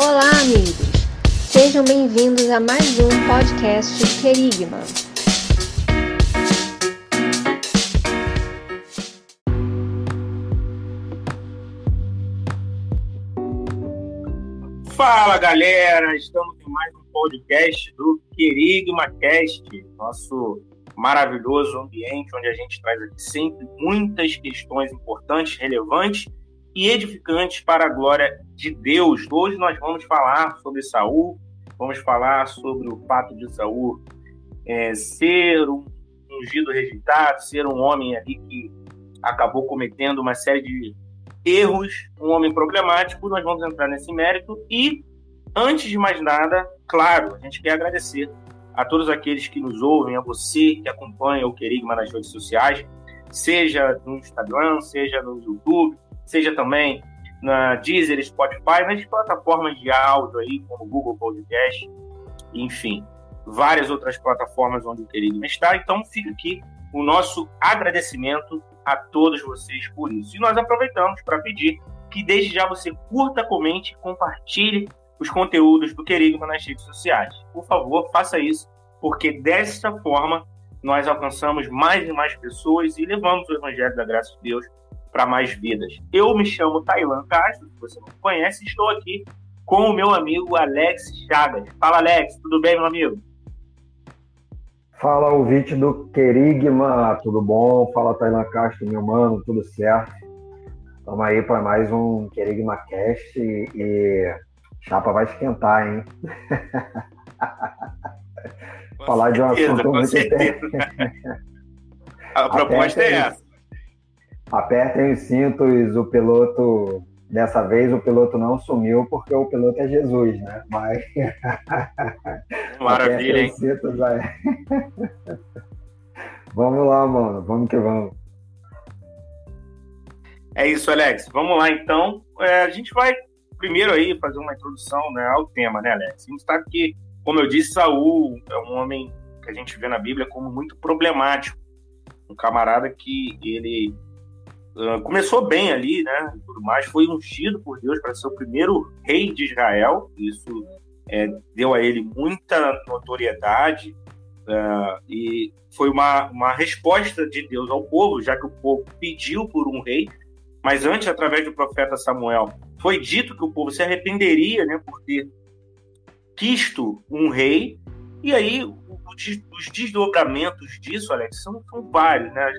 Olá, amigos! Sejam bem-vindos a mais um podcast Querigma. Fala, galera! Estamos em mais um podcast do Querigma Cast, nosso maravilhoso ambiente onde a gente traz aqui sempre muitas questões importantes, relevantes e edificantes para a glória de Deus. Hoje nós vamos falar sobre Saul, vamos falar sobre o fato de Saul é, ser um ungido rejeitado, ser um homem ali que acabou cometendo uma série de erros, um homem problemático. Nós vamos entrar nesse mérito e, antes de mais nada, claro, a gente quer agradecer a todos aqueles que nos ouvem, a você que acompanha o Querigma nas redes sociais, seja no Instagram, seja no YouTube, seja também na Deezer, Spotify, nas plataformas de áudio aí, como Google Podcast, enfim, várias outras plataformas onde o Querigma está. Então fica aqui o nosso agradecimento a todos vocês por isso. E nós aproveitamos para pedir que desde já você curta, comente, compartilhe os conteúdos do Querigma nas redes sociais. Por favor, faça isso, porque dessa forma nós alcançamos mais e mais pessoas e levamos o Evangelho da Graça de Deus para mais vidas. Eu me chamo Tailan Castro, se você não me conhece, estou aqui com o meu amigo Alex Chagas. Fala, Alex, tudo bem, meu amigo? Fala, ouvinte do Querigma, tudo bom? Fala, Tailan Castro, meu mano, tudo certo? Estamos aí para mais um Querigma Cast e Chapa vai esquentar, hein? Falar de um assunto muito A proposta é essa. Apertem os cintos, o piloto. Dessa vez o piloto não sumiu porque o piloto é Jesus, né? Mas. Maravilha, hein? Cintos vamos lá, mano. Vamos que vamos. É isso, Alex. Vamos lá, então. É, a gente vai primeiro aí fazer uma introdução né, ao tema, né, Alex? A gente sabe que, como eu disse, Saul é um homem que a gente vê na Bíblia como muito problemático. Um camarada que ele uh, começou bem ali, né? Tudo mais, foi ungido por Deus para ser o primeiro rei de Israel. Isso é, deu a ele muita notoriedade uh, e foi uma, uma resposta de Deus ao povo, já que o povo pediu por um rei. Mas antes, através do profeta Samuel, foi dito que o povo se arrependeria, né, por ter quisto um rei. E aí os desdobramentos disso, Alex, são, são vários, né?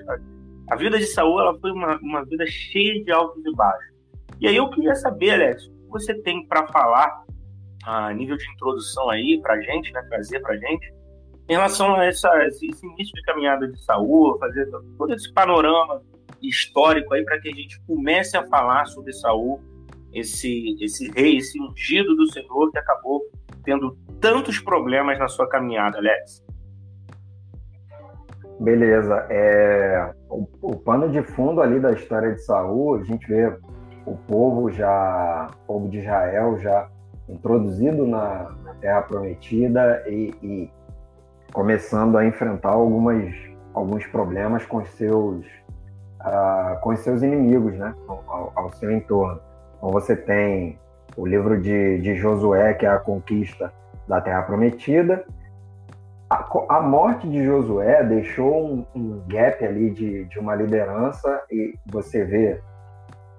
A, vida de Saul ela foi uma, uma vida cheia de altos e baixos. E aí eu queria saber, Alex, o que você tem para falar a nível de introdução aí para gente, né, trazer para gente, em relação a essa, esse início de caminhada de Saul, fazer todo esse panorama histórico aí para que a gente comece a falar sobre Saul esse, esse rei, esse ungido do Senhor que acabou tendo tantos problemas na sua caminhada, Alex? Beleza. É, o, o, pano de fundo ali da história de Saul, a gente vê o povo já, o povo de Israel já introduzido na, Terra Prometida e, e, começando a enfrentar algumas, alguns problemas com seus, uh, com seus inimigos, né, ao, ao seu entorno. Então você tem o livro de, de Josué, que é a conquista da Terra Prometida. A, morte de Josué deixou um, um gap ali de, de uma liderança e você vê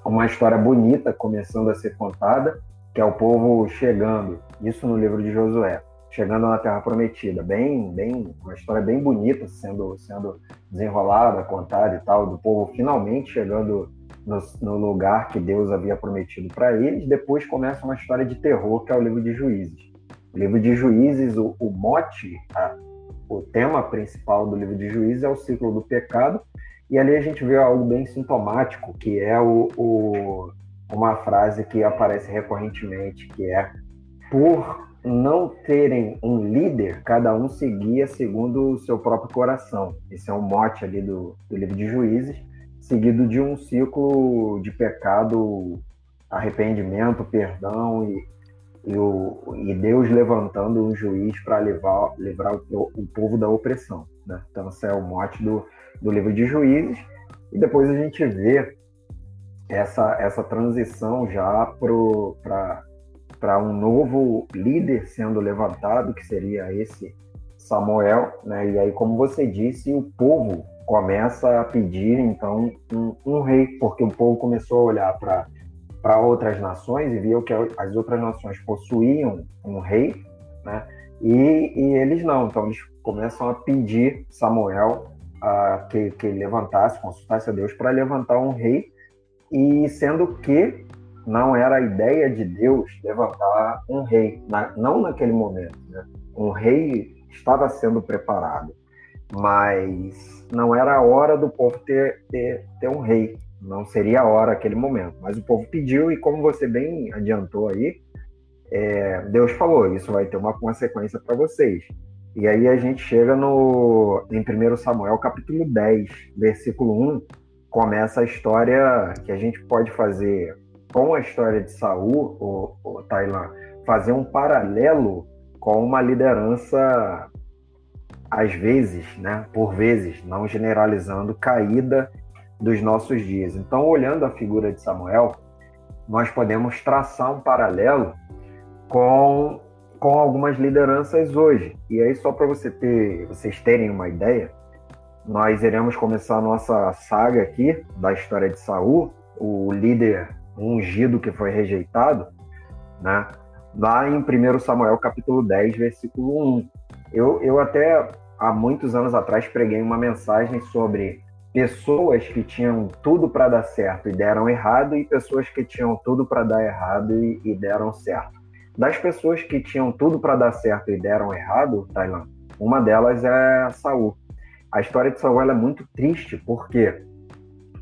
uma história bonita começando a ser contada, que é o povo chegando, isso no livro de Josué, chegando na Terra Prometida, bem, bem, uma história bem bonita sendo, sendo desenrolada, contada e tal, do povo finalmente chegando no, no lugar que Deus havia prometido para eles. Depois começa uma história de terror, que é o livro de Juízes. O livro de Juízes, o, o mote, a, o tema principal do livro de Juízes é o ciclo do pecado, e ali a gente vê algo bem sintomático, que é o, o, uma frase que aparece recorrentemente, que é por não terem um líder, cada um seguia segundo o seu próprio coração. Esse é um mote ali do, do livro de Juízes seguido de um ciclo de pecado, arrependimento, perdão e, e, o, e Deus levantando um juiz para livrar, livrar o, o, povo da opressão. Né? Então, esse é o mote do, do livro de Juízes. E depois a gente vê essa, essa transição já para um novo líder sendo levantado, que seria esse Samuel, né? E aí, como você disse, o povo começa a pedir então um, um rei, porque o povo começou a olhar para para outras nações e viu que as outras nações possuíam um rei, né? E, e eles não, então eles começam a pedir Samuel uh, que, que levantasse, consultasse a Deus para levantar um rei, e sendo que não era a ideia de Deus levantar um rei, na, não naquele momento. Né? Um rei estava sendo preparado, mas não era a hora do povo ter, ter, ter um rei. Não seria a hora aquele momento. Mas o povo pediu, e como você bem adiantou aí, é, Deus falou: isso vai ter uma consequência para vocês. E aí a gente chega no em 1 Samuel capítulo 10, versículo 1, começa a história que a gente pode fazer com a história de Saul, o, o Tailan, fazer um paralelo com uma liderança, às vezes, né, por vezes, não generalizando, caída dos nossos dias. Então, olhando a figura de Samuel, nós podemos traçar um paralelo com, com algumas lideranças hoje. E aí, só para você ter, vocês terem uma ideia, nós iremos começar a nossa saga aqui da história de Saul, o líder ungido que foi rejeitado, né? Lá em 1 Samuel capítulo 10, versículo 1. Eu, eu até há muitos anos atrás preguei uma mensagem sobre pessoas que tinham tudo para dar certo e deram errado e pessoas que tinham tudo para dar errado e, e, deram certo. Das pessoas que tinham tudo para dar certo e deram errado, Tailan, uma delas é Saul. A história de Saul é muito triste, por quê?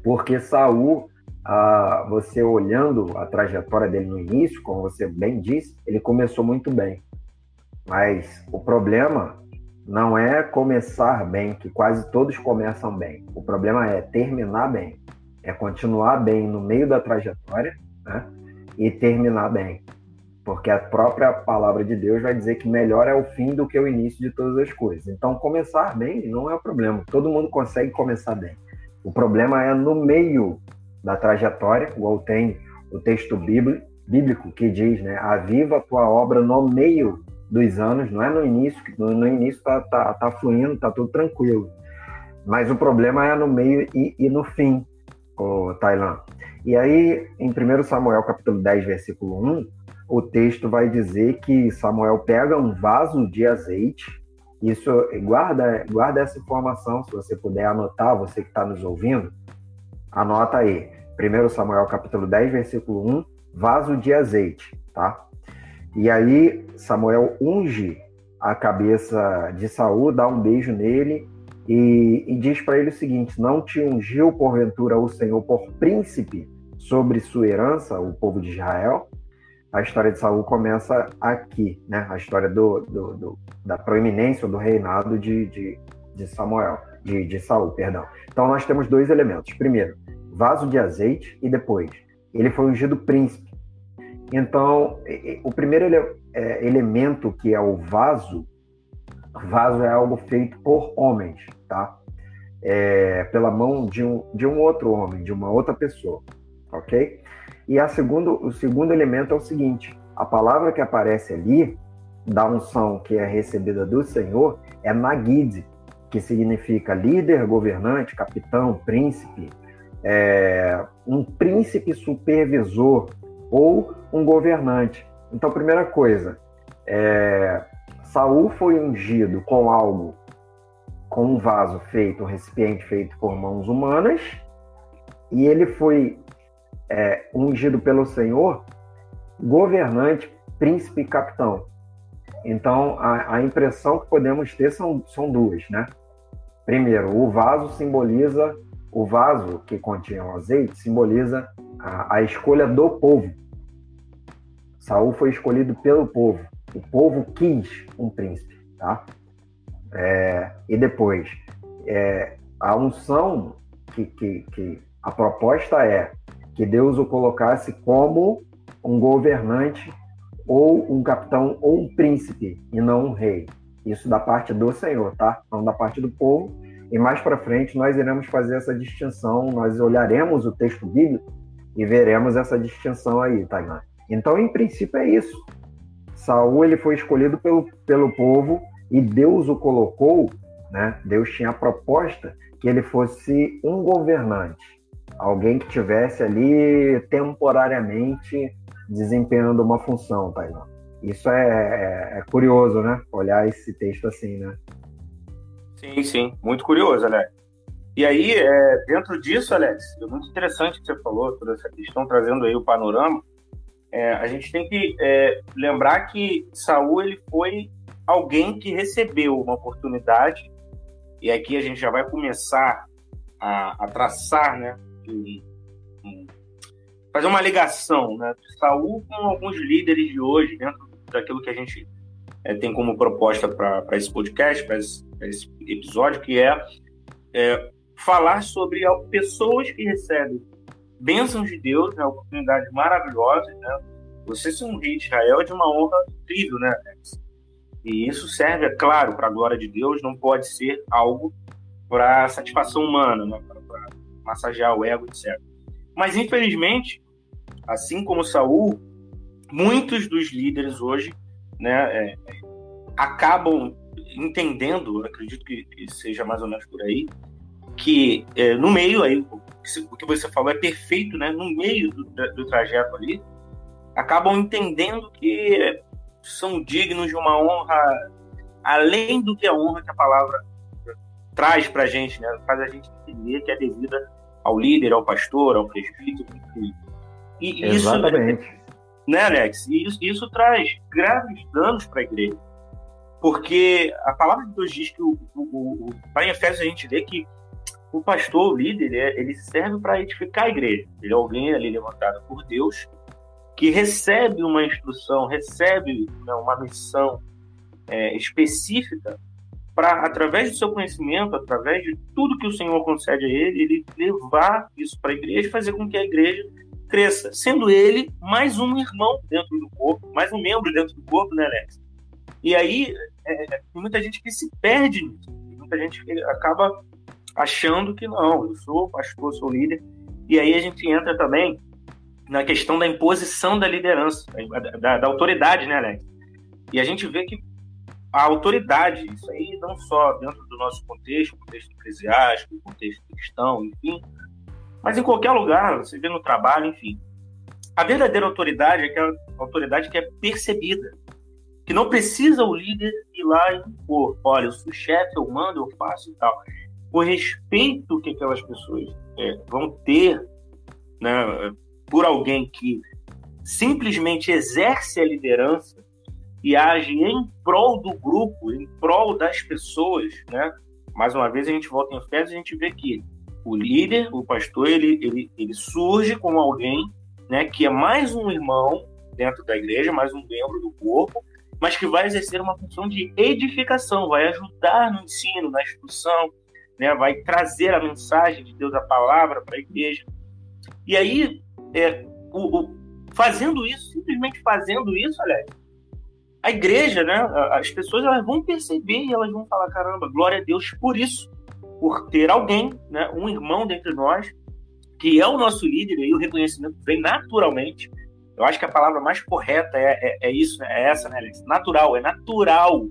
Porque Saul ah, você olhando a trajetória dele no início, como você bem disse, ele começou muito bem. Mas o problema não é começar bem, que quase todos começam bem. O problema é terminar bem. É continuar bem no meio da trajetória né? e terminar bem. Porque a própria palavra de Deus vai dizer que melhor é o fim do que o início de todas as coisas. Então, começar bem não é o problema. Todo mundo consegue começar bem. O problema é no meio da trajetória, igual tem o texto bíblico que diz, né, aviva a tua obra no meio dos anos, não é no início, no, no início tá, tá, tá fluindo, tá tudo tranquilo. Mas o problema é no meio e, e no fim, o Tailan. E aí, em 1 Samuel capítulo 10, versículo 1, o texto vai dizer que Samuel pega um vaso de azeite. Isso, guarda, guarda essa informação, se você puder anotar, você que está nos ouvindo. Anota aí. 1 Samuel capítulo 10, versículo 1, vaso de azeite, tá? E aí Samuel unge a cabeça de Saul, dá um beijo nele e, e diz para ele o seguinte: Não te ungiu porventura o Senhor por príncipe sobre sua herança, o povo de Israel? A história de Saul começa aqui, né? A história do, do, do da proeminência do reinado de, de, de Samuel de, de Saul, perdão. Então nós temos dois elementos. Primeiro, vaso de azeite e depois, ele foi ungido príncipe. Então, o primeiro ele, é, elemento que é o vaso, vaso é algo feito por homens, tá? É, pela mão de um, de um outro homem, de uma outra pessoa, ok? E a segundo, o segundo elemento é o seguinte: a palavra que aparece ali, da unção que é recebida do Senhor, é Nagid, que significa líder, governante, capitão, príncipe, é, um príncipe supervisor ou um governante. Então, primeira coisa, é, Saul foi ungido com algo, com um vaso feito, um recipiente feito por mãos humanas, e ele foi é, ungido pelo Senhor, governante, príncipe e capitão. Então, a, a impressão que podemos ter são, são duas, né? Primeiro, o vaso simboliza, o vaso que continha o azeite simboliza a, a escolha do povo. Saul foi escolhido pelo povo. O povo quis um príncipe, tá? É, e depois, é, a unção que, que, que a proposta é que Deus o colocasse como um governante ou um capitão ou um príncipe e não um rei. Isso da parte do Senhor, tá? Não da parte do povo. E mais para frente nós iremos fazer essa distinção, nós olharemos o texto bíblico e veremos essa distinção aí, Tainá. Então, em princípio, é isso. Saul ele foi escolhido pelo, pelo povo e Deus o colocou, né? Deus tinha a proposta que ele fosse um governante, alguém que tivesse ali temporariamente desempenhando uma função, Taiwan. Isso é, é, é, curioso, né? Olhar esse texto assim, né? Sim, sim, muito curioso, Alex. E aí, é, dentro disso, Alex, é muito interessante que você falou, toda essa questão, trazendo aí o panorama. É, a gente tem que é, lembrar que Saul ele foi alguém que recebeu uma oportunidade, e aqui a gente já vai começar a, a traçar, né, fazer uma ligação né, de Saul com alguns líderes de hoje, dentro daquilo que a gente é, tem como proposta para esse podcast, para esse, esse, episódio, que é, é, falar sobre pessoas que recebem bênçãos de Deus, né, oportunidades maravilhosas. Né? Você ser um rei de Israel é de uma honra incrível, né? E isso serve, é claro, para a glória de Deus, não pode ser algo para satisfação humana, né? para massagear o ego, etc. Mas, infelizmente, assim como Saul, muitos dos líderes hoje né, é, acabam entendendo, acredito que, seja mais ou menos por aí, que é, no meio aí, o que você falou é perfeito, né? No meio do, do trajeto ali, acabam entendendo que são dignos de uma honra além do que a honra que a palavra traz para a gente, né? Faz a gente entender que é devida ao líder, ao pastor, ao presbítero. E Exatamente. Isso, né, Alex? E isso, isso traz graves danos para a igreja. Porque a palavra de Deus diz que o, o, o, lá em Efésios a gente vê que o pastor, o líder, ele serve para edificar a igreja. Ele é alguém ali levantado por Deus que recebe uma instrução, recebe né, uma missão é, específica para, através do seu conhecimento, através de tudo que o Senhor concede a ele, ele levar isso para a igreja e fazer com que a igreja cresça, sendo ele mais um irmão dentro do corpo, mais um membro dentro do corpo, né, Alex? E aí, é, tem muita gente que se perde nisso, muita gente que acaba achando que não, eu sou pastor, sou líder, e aí a gente entra também na questão da imposição da liderança, da, da autoridade, né, Alex? E a gente vê que a autoridade, isso aí não só dentro do nosso contexto, contexto eclesiástico, contexto cristão, enfim, mas em qualquer lugar, você vê no trabalho, enfim. A verdadeira autoridade é aquela autoridade que é percebida, que não precisa o líder ir lá e impor, olha, eu sou chefe, eu mando, eu faço e tal. O respeito que aquelas pessoas é, vão ter né, por alguém que simplesmente exerce a liderança e age em prol do grupo, em prol das pessoas, né? Mais uma vez a gente volta em Efésios e a gente vê que o líder, o pastor, ele, ele, ele surge como alguém né, que é mais um irmão dentro da igreja, mais um membro do corpo, mas que vai exercer uma função de edificação, vai ajudar no ensino, na instrução, né, vai trazer a mensagem de Deus, a palavra para a igreja. E aí, é, o, o, fazendo isso, simplesmente fazendo isso, olha, a igreja, né, as pessoas elas vão perceber e elas vão falar: caramba, glória a Deus por isso por ter alguém, né, um irmão dentre nós, que é o nosso líder, e o reconhecimento vem naturalmente. Eu acho que a palavra mais correta é, é, é isso, né, é essa, né, Alex? Natural, é natural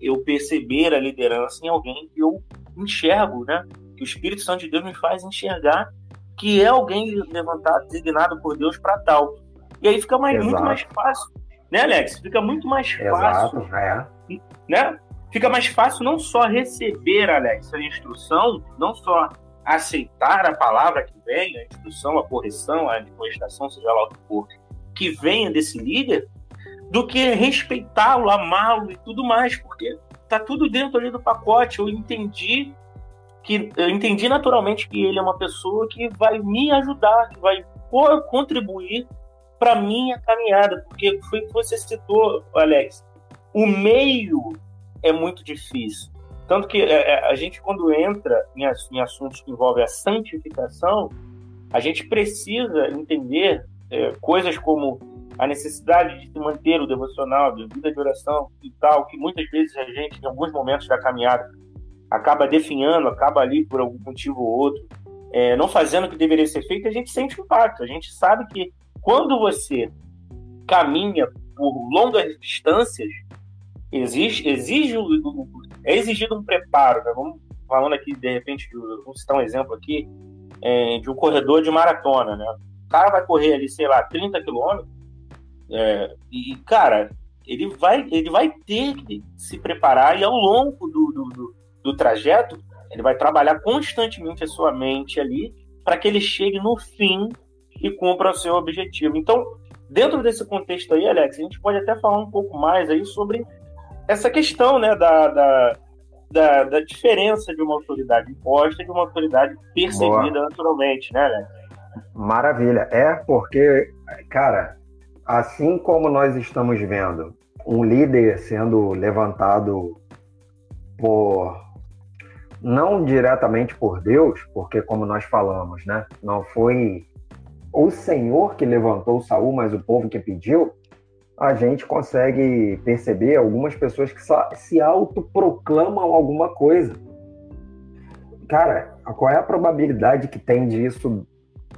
eu perceber a liderança em alguém que eu enxergo, né? Que o Espírito Santo de Deus me faz enxergar que é alguém levantado, designado por Deus para tal. E aí fica mais, muito mais fácil, né, Alex? Fica muito mais fácil, Exato, é. né? Fica mais fácil não só receber, Alex, a instrução, não só aceitar a palavra que vem, a instrução, a correção, a admoestação, seja lá o que for, que venha desse líder, do que respeitá-lo, amá-lo e tudo mais, porque tá tudo dentro ali do pacote. Eu entendi que eu entendi naturalmente que ele é uma pessoa que vai me ajudar, que vai contribuir para minha caminhada, porque foi o que você citou, Alex. O meio é muito difícil. Tanto que é, é, a gente, quando entra em, em assuntos que envolvem a santificação, a gente precisa entender é, coisas como a necessidade de se manter o devocional, de vida de oração e tal, que muitas vezes a gente, em alguns momentos da caminhada, acaba definhando, acaba ali por algum motivo ou outro, é, não fazendo o que deveria ser feito, a gente sente impacto. A gente sabe que quando você caminha por longas distâncias, exige, exige é exigido um preparo. Né? Vamos falando aqui, de repente, vamos citar um exemplo aqui, é, de um corredor de maratona. Né? O cara vai correr ali, sei lá, 30 quilômetros, é, e, cara, ele vai, ele vai ter que se preparar e ao longo do, do, do, do trajeto, ele vai trabalhar constantemente a sua mente ali para que ele chegue no fim e cumpra o seu objetivo. Então, dentro desse contexto aí, Alex, a gente pode até falar um pouco mais aí sobre essa questão né, da, da, da, da diferença de uma autoridade imposta e de uma autoridade percebida Boa. naturalmente, né, Alex? Maravilha. É porque, cara, assim como nós estamos vendo um líder sendo levantado por não diretamente por Deus, porque como nós falamos, né, não foi o Senhor que levantou Saul, mas o povo que pediu, a gente consegue perceber algumas pessoas que se autoproclamam alguma coisa. Cara, qual é a probabilidade que tem disso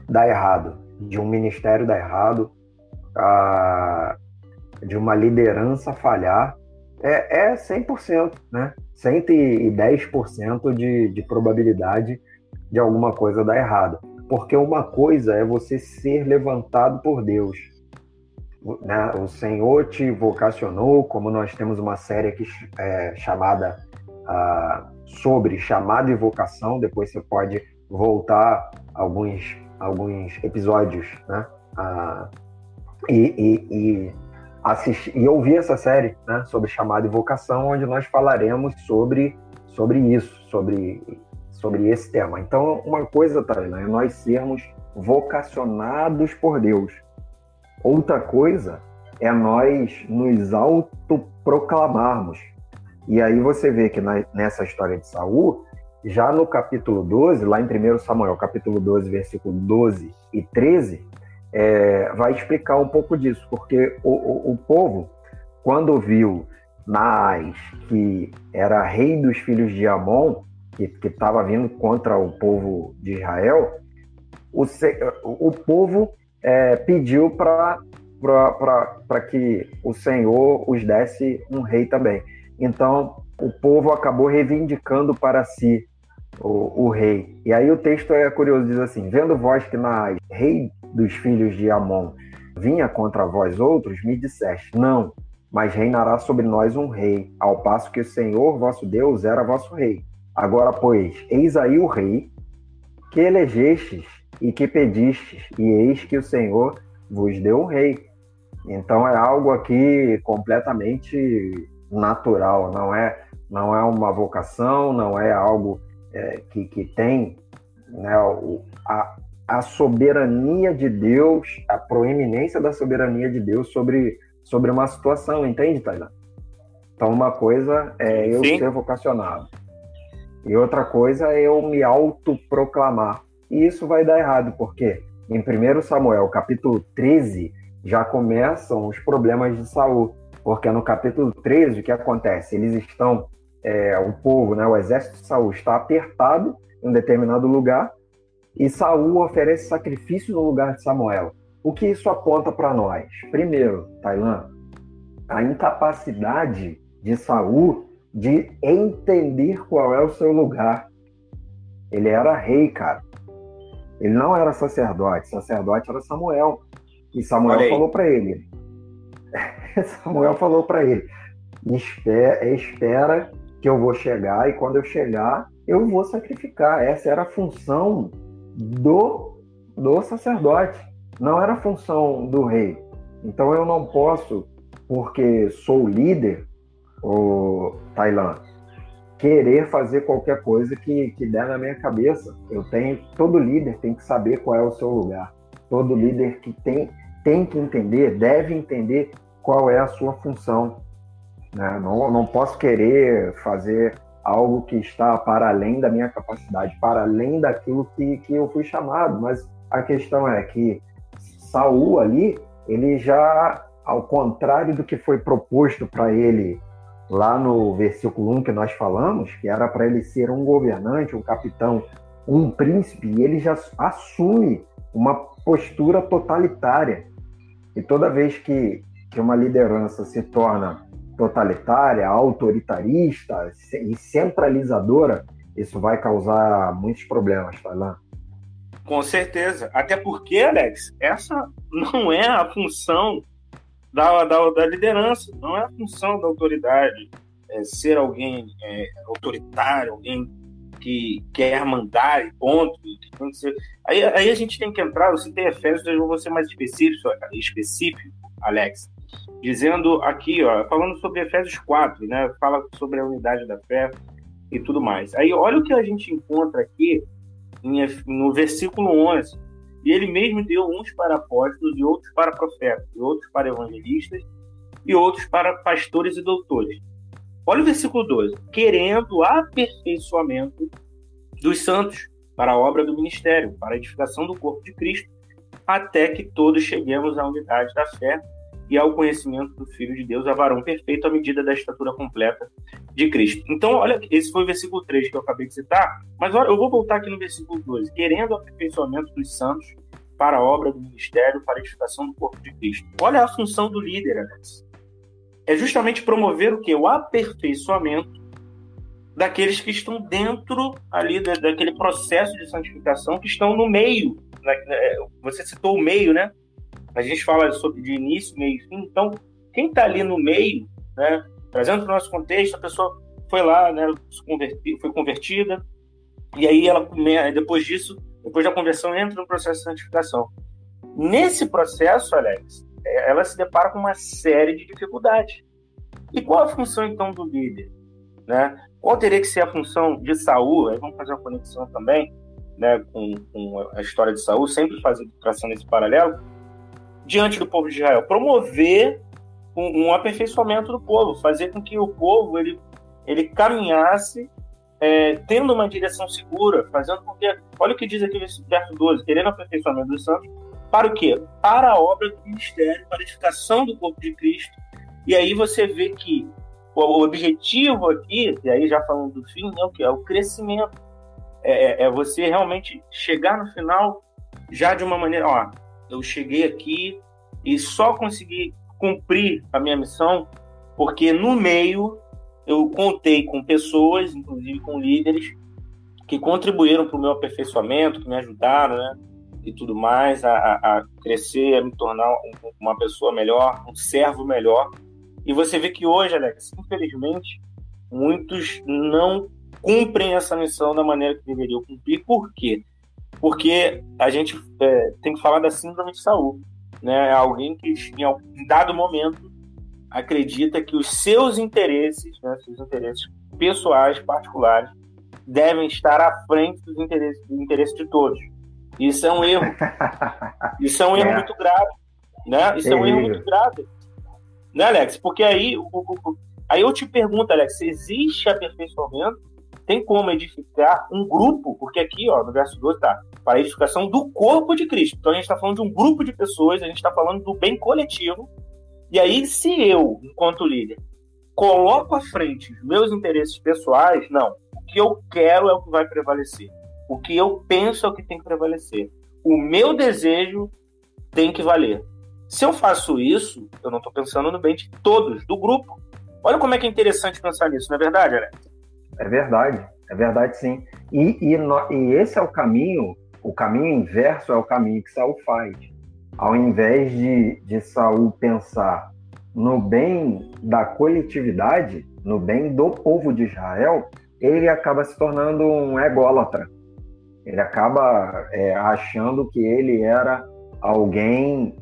dar errado? De um ministério dar errado, de uma liderança falhar? É, é 100%, né? 110% de, de probabilidade de alguma coisa dar errado. Porque uma coisa é você ser levantado por Deus. Né? O Senhor te vocacionou, como nós temos uma série aqui é, chamada uh, sobre chamado e vocação. Depois você pode voltar alguns, alguns episódios né? Uh, e, e, e, assistir, e ouvir essa série né? sobre chamado e vocação, onde nós falaremos sobre, sobre isso, sobre sobre esse tema. Então, uma coisa, Tainá, é nós sermos vocacionados por Deus. Outra coisa é nós nos autoproclamarmos. E aí você vê que na, nessa história de Saul, já no capítulo 12, lá em 1 Samuel, capítulo 12, versículo 12 e 13, é, vai explicar um pouco disso, porque o, o, o povo, quando viu Naás, que era rei dos filhos de Amon, que estava vindo contra o povo de Israel, o, o povo é, pediu para que o Senhor os desse um rei também. Então, o povo acabou reivindicando para si o, o, rei. E aí o texto é curioso, diz assim, vendo vós que na rei dos filhos de Amon vinha contra vós outros, me disseste, não, mas reinará sobre nós um rei, ao passo que o Senhor vosso Deus era vosso rei. Agora, pois, eis aí o rei que elegestes e que pedistes, e eis que o Senhor vos deu um rei. Então é algo aqui completamente natural, não é, não é uma vocação, não é algo é, que, que tem né, a, a soberania de Deus, a proeminência da soberania de Deus sobre, sobre uma situação, entende, Tainá? Então, uma coisa é eu Sim. ser vocacionado. E outra coisa é eu me autoproclamar. E isso vai dar errado, porque em 1 Samuel, capítulo 13, já começam os problemas de Saul. Porque no capítulo 13, o que acontece? Eles estão, é, o povo, né, o exército de Saul está apertado em um determinado lugar e Saul oferece sacrifício no lugar de Samuel. O que isso aponta para nós? Primeiro, Tailã, a incapacidade de Saul de entender qual é o seu lugar. Ele era rei, cara. Ele não era sacerdote. Sacerdote era Samuel. E Samuel falou para ele. Samuel falou para ele: espera, espera que eu vou chegar e quando eu chegar eu vou sacrificar. Essa era a função do do sacerdote. Não era a função do rei. Então eu não posso, porque sou líder, o Tailã, querer fazer qualquer coisa que, que der na minha cabeça. Eu tenho, todo líder tem que saber qual é o seu lugar. Todo líder que tem, tem que entender, deve entender qual é a sua função. Né? Não, não posso querer fazer algo que está para além da minha capacidade, para além daquilo que, que eu fui chamado. Mas a questão é que Saul ali, ele já, ao contrário do que foi proposto para ele lá no versículo 1 que nós falamos, que era para ele ser um governante, um capitão, um príncipe, e ele já assume uma postura totalitária. E toda vez que, que uma liderança se torna totalitária, autoritarista e centralizadora, isso vai causar muitos problemas, Tailan. Com certeza. Até porque, Alex, essa não é a função da, da, da liderança, não é a função da autoridade é, ser alguém é, autoritário, alguém que quer mandar e ponto. Aí, aí a gente tem que entrar, você tem Efésios, eu vou ser mais específico, específico, Alex, dizendo aqui, ó, falando sobre Efésios 4, né? Fala sobre a unidade da fé e tudo mais. Aí olha o que a gente encontra aqui em, no versículo 11. E ele mesmo deu uns para apóstolos, e outros para profetas, e outros para evangelistas, e outros para pastores e doutores. Olha o versículo 12. Querendo aperfeiçoamento dos santos para a obra do ministério, para a edificação do corpo de Cristo, até que todos cheguemos à unidade da fé e ao conhecimento do Filho de Deus, a varão perfeito à medida da estatura completa de Cristo. Então, olha, esse foi o versículo 3 que eu acabei de citar, mas olha, eu vou voltar aqui no versículo 12. Querendo o aperfeiçoamento dos santos para a obra do ministério, para a edificação do corpo de Cristo. Olha a função do líder, Alex. É justamente promover o que? O aperfeiçoamento daqueles que estão dentro ali daquele processo de santificação, que estão no meio. Né? Você citou o meio, né? A gente fala sobre de início, meio e fim, então quem está ali no meio, né, trazendo para o nosso contexto, a pessoa foi lá, né, foi convertida, e aí ela depois disso, depois da conversão, entra no processo de santificação. Nesse processo, Alex, é, ela se depara com uma série de dificuldades. E qual a função então do líder? Né? Qual teria que ser a função de Saul? Aí vamos fazer uma conexão também né, com, com a história de Saul, sempre fazendo traçando esse paralelo diante do povo de Israel? Promover um, um aperfeiçoamento do povo, fazer com que o povo ele, ele caminhasse é, tendo uma direção segura, fazendo com que. Olha o que diz aqui no verso 12: querendo aperfeiçoamento dos santos, para o quê? Para a obra do ministério, para a edificação do corpo de Cristo. E aí você vê que o objetivo aqui, e aí já falando do fim, é o que? É o crescimento. É, é, é você realmente chegar no final já de uma maneira, ó, eu cheguei aqui e só consegui cumprir a minha missão porque no meio eu contei com pessoas, inclusive com líderes, que contribuíram para o meu aperfeiçoamento, que me ajudaram, né? E tudo mais, a, a crescer, a me tornar uma pessoa melhor, um servo melhor. E você vê que hoje, Alex, infelizmente, muitos não cumprem essa missão da maneira que deveriam cumprir. Por quê? Porque a gente é, tem que falar da síndrome de Saul, né? É alguém que em dado momento acredita que os seus interesses, né, seus interesses pessoais, particulares, devem estar à frente dos interesses, do interesse de todos. Isso é um erro. Isso é um erro é. muito grave, né? Isso é um erro muito grave, né, Alex? Porque aí, aí eu te pergunto, Alex, existe aperfeiçoamento tem como edificar um grupo, porque aqui, ó, no verso 12 tá, para a edificação do corpo de Cristo. Então a gente está falando de um grupo de pessoas, a gente está falando do bem coletivo. E aí, se eu, enquanto líder, coloco à frente os meus interesses pessoais, não. O que eu quero é o que vai prevalecer. O que eu penso é o que tem que prevalecer. O meu desejo tem que valer. Se eu faço isso, eu não estou pensando no bem de todos, do grupo. Olha como é que é interessante pensar nisso, não é verdade, Alex? É verdade, é verdade sim. E, e, no, e esse é o caminho, o caminho inverso é o caminho que Saul faz. Ao invés de, de Saul pensar no bem da coletividade, no bem do povo de Israel, ele acaba se tornando um ególatra. Ele acaba é, achando que ele era alguém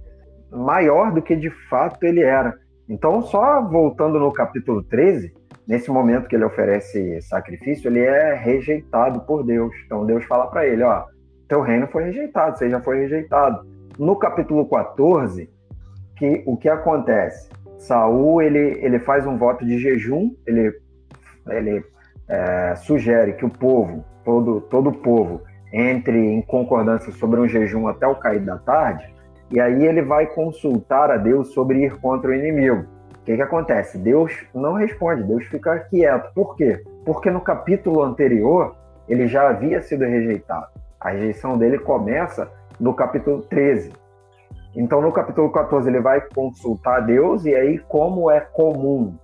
maior do que de fato ele era. Então, só voltando no capítulo 13, nesse momento que ele oferece sacrifício, ele é rejeitado por Deus. Então Deus fala para ele, ó, teu reino foi rejeitado, você já foi rejeitado. No capítulo 14, que o que acontece? Saul ele, ele faz um voto de jejum, ele, ele é, sugere que o povo, todo, todo o povo, entre em concordância sobre um jejum até o cair da tarde, e aí ele vai consultar a Deus sobre ir contra o inimigo. O que, que acontece? Deus não responde, Deus fica quieto. Por quê? Porque no capítulo anterior ele já havia sido rejeitado. A rejeição dele começa no capítulo 13. Então, no capítulo 14, ele vai consultar Deus, e aí, como é comum,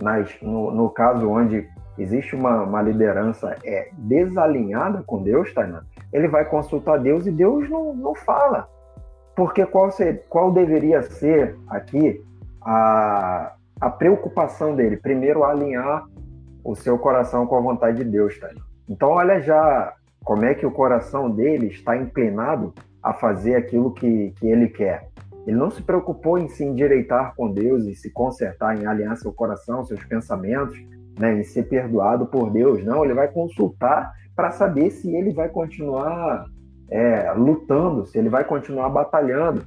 nas, no, no caso onde existe uma, uma liderança é, desalinhada com Deus, Tainá, ele vai consultar Deus e Deus não, não fala. Porque qual, ser, qual deveria ser aqui a, a preocupação dele? Primeiro, alinhar o seu coração com a vontade de Deus, Tainá. Então, olha já como é que o coração dele está inclinado a fazer aquilo que, que ele quer. Ele não se preocupou em se endireitar com Deus e se consertar, em alinhar seu coração, seus pensamentos, né, em ser perdoado por Deus. Não, ele vai consultar para saber se ele vai continuar é, lutando, se ele vai continuar batalhando.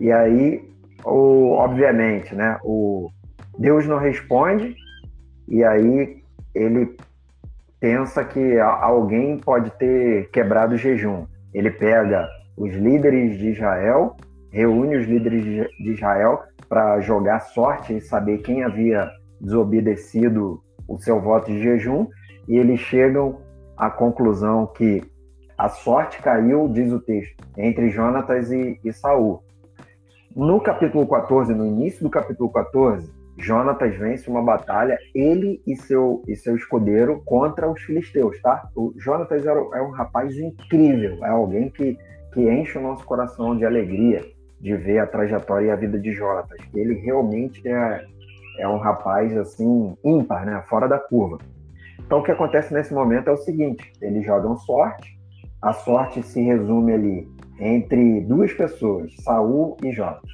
E aí, o, obviamente, né, o Deus não responde, e aí ele pensa que alguém pode ter quebrado o jejum. Ele pega os líderes de Israel, reúne os líderes de Israel para jogar sorte e saber quem havia desobedecido o seu voto de jejum, e eles chegam à conclusão que a sorte caiu, diz o texto, entre Jonatas e, e Saul. No capítulo 14, no início do capítulo 14, Jonatas vence uma batalha, ele e seu, e seu escudeiro, contra os filisteus, tá? O Jonatas é, é um rapaz incrível, é alguém que, que enche o nosso coração de alegria de ver a trajetória e a vida de Jonatas. Ele realmente é, é um rapaz, assim, ímpar, né? Fora da curva. Então, o que acontece nesse momento é o seguinte, eles jogam sorte, a sorte se resume ali entre duas pessoas, Saul e Jonatas.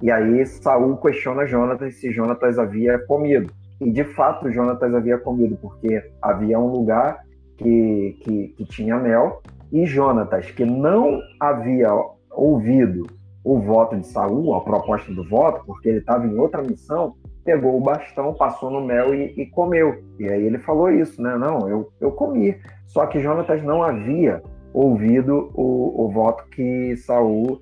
E aí Saul questiona Jonatas se Jonatas havia comido. E de fato Jonatas havia comido, porque havia um lugar que, que, que tinha mel, e Jonatas, que não havia ouvido o voto de Saul, a proposta do voto, porque ele estava em outra missão, pegou o bastão, passou no mel e, e, comeu. E aí ele falou isso, né? Não, eu, eu comi. Só que Jonatas não havia ouvido o, o voto que Saul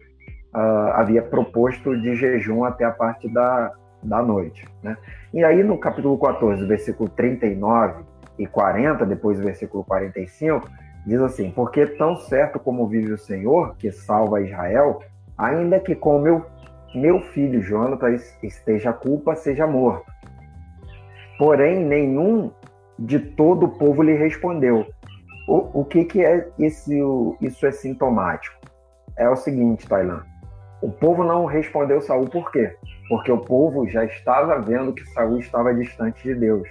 uh, havia proposto de jejum até a parte da, da noite. Né? E aí, no capítulo 14, versículo 39 e 40, depois versículo 45, diz assim: Porque tão certo como vive o Senhor, que salva Israel, ainda que com meu, meu filho Jonatas esteja a culpa, seja morto. Porém, nenhum de todo o povo lhe respondeu. O, o que, que é esse, isso é sintomático? É o seguinte, Tailã. O povo não respondeu Saul por quê? Porque o povo já estava vendo que Saul estava distante de Deus.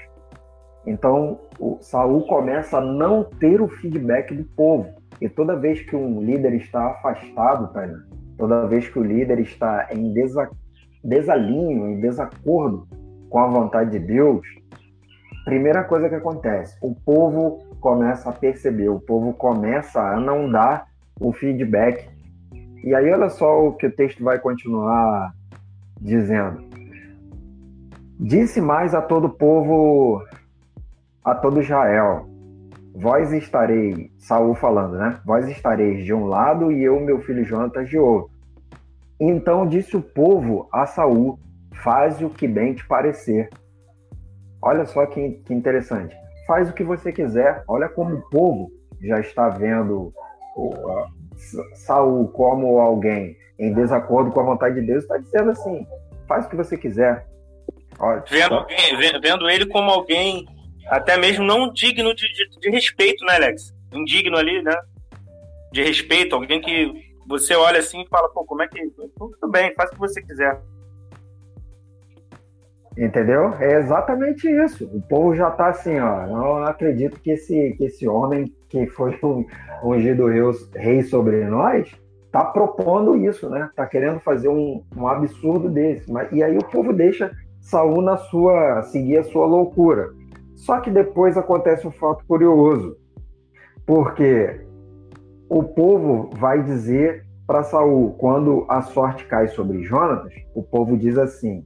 Então, o Saul começa a não ter o feedback do povo. E toda vez que um líder está afastado, Tainá, toda vez que o líder está em desa desalinho, em desacordo com a vontade de Deus, primeira coisa que acontece, o povo começa a perceber, o povo começa a não dar o feedback e aí, olha só o que o texto vai continuar dizendo. Disse mais a todo povo, a todo Israel: Vós estareis, Saul falando, né? Vós estareis de um lado e eu, meu filho Jonatas, de outro. Então disse o povo a Saul: Faz o que bem te parecer. Olha só que, que interessante. Faz o que você quiser. Olha como o povo já está vendo Saul como alguém em desacordo com a vontade de Deus, está dizendo assim: faz o que você quiser. Olha, vendo, só... vendo ele como alguém até mesmo não digno de, de, de, respeito, né, Alex? Indigno ali, né? De respeito, alguém que você olha assim e fala, pô, como é que. Tudo bem, faz o que você quiser. Entendeu? É exatamente isso. O povo já está assim, ó. Não acredito que esse, que esse homem que foi um, ungido rei sobre nós está propondo isso, né? Está querendo fazer um, um absurdo desse. Mas, e aí o povo deixa Saul na sua seguir a sua loucura. Só que depois acontece um fato curioso, porque o povo vai dizer para Saul quando a sorte cai sobre Jonatas, o povo diz assim: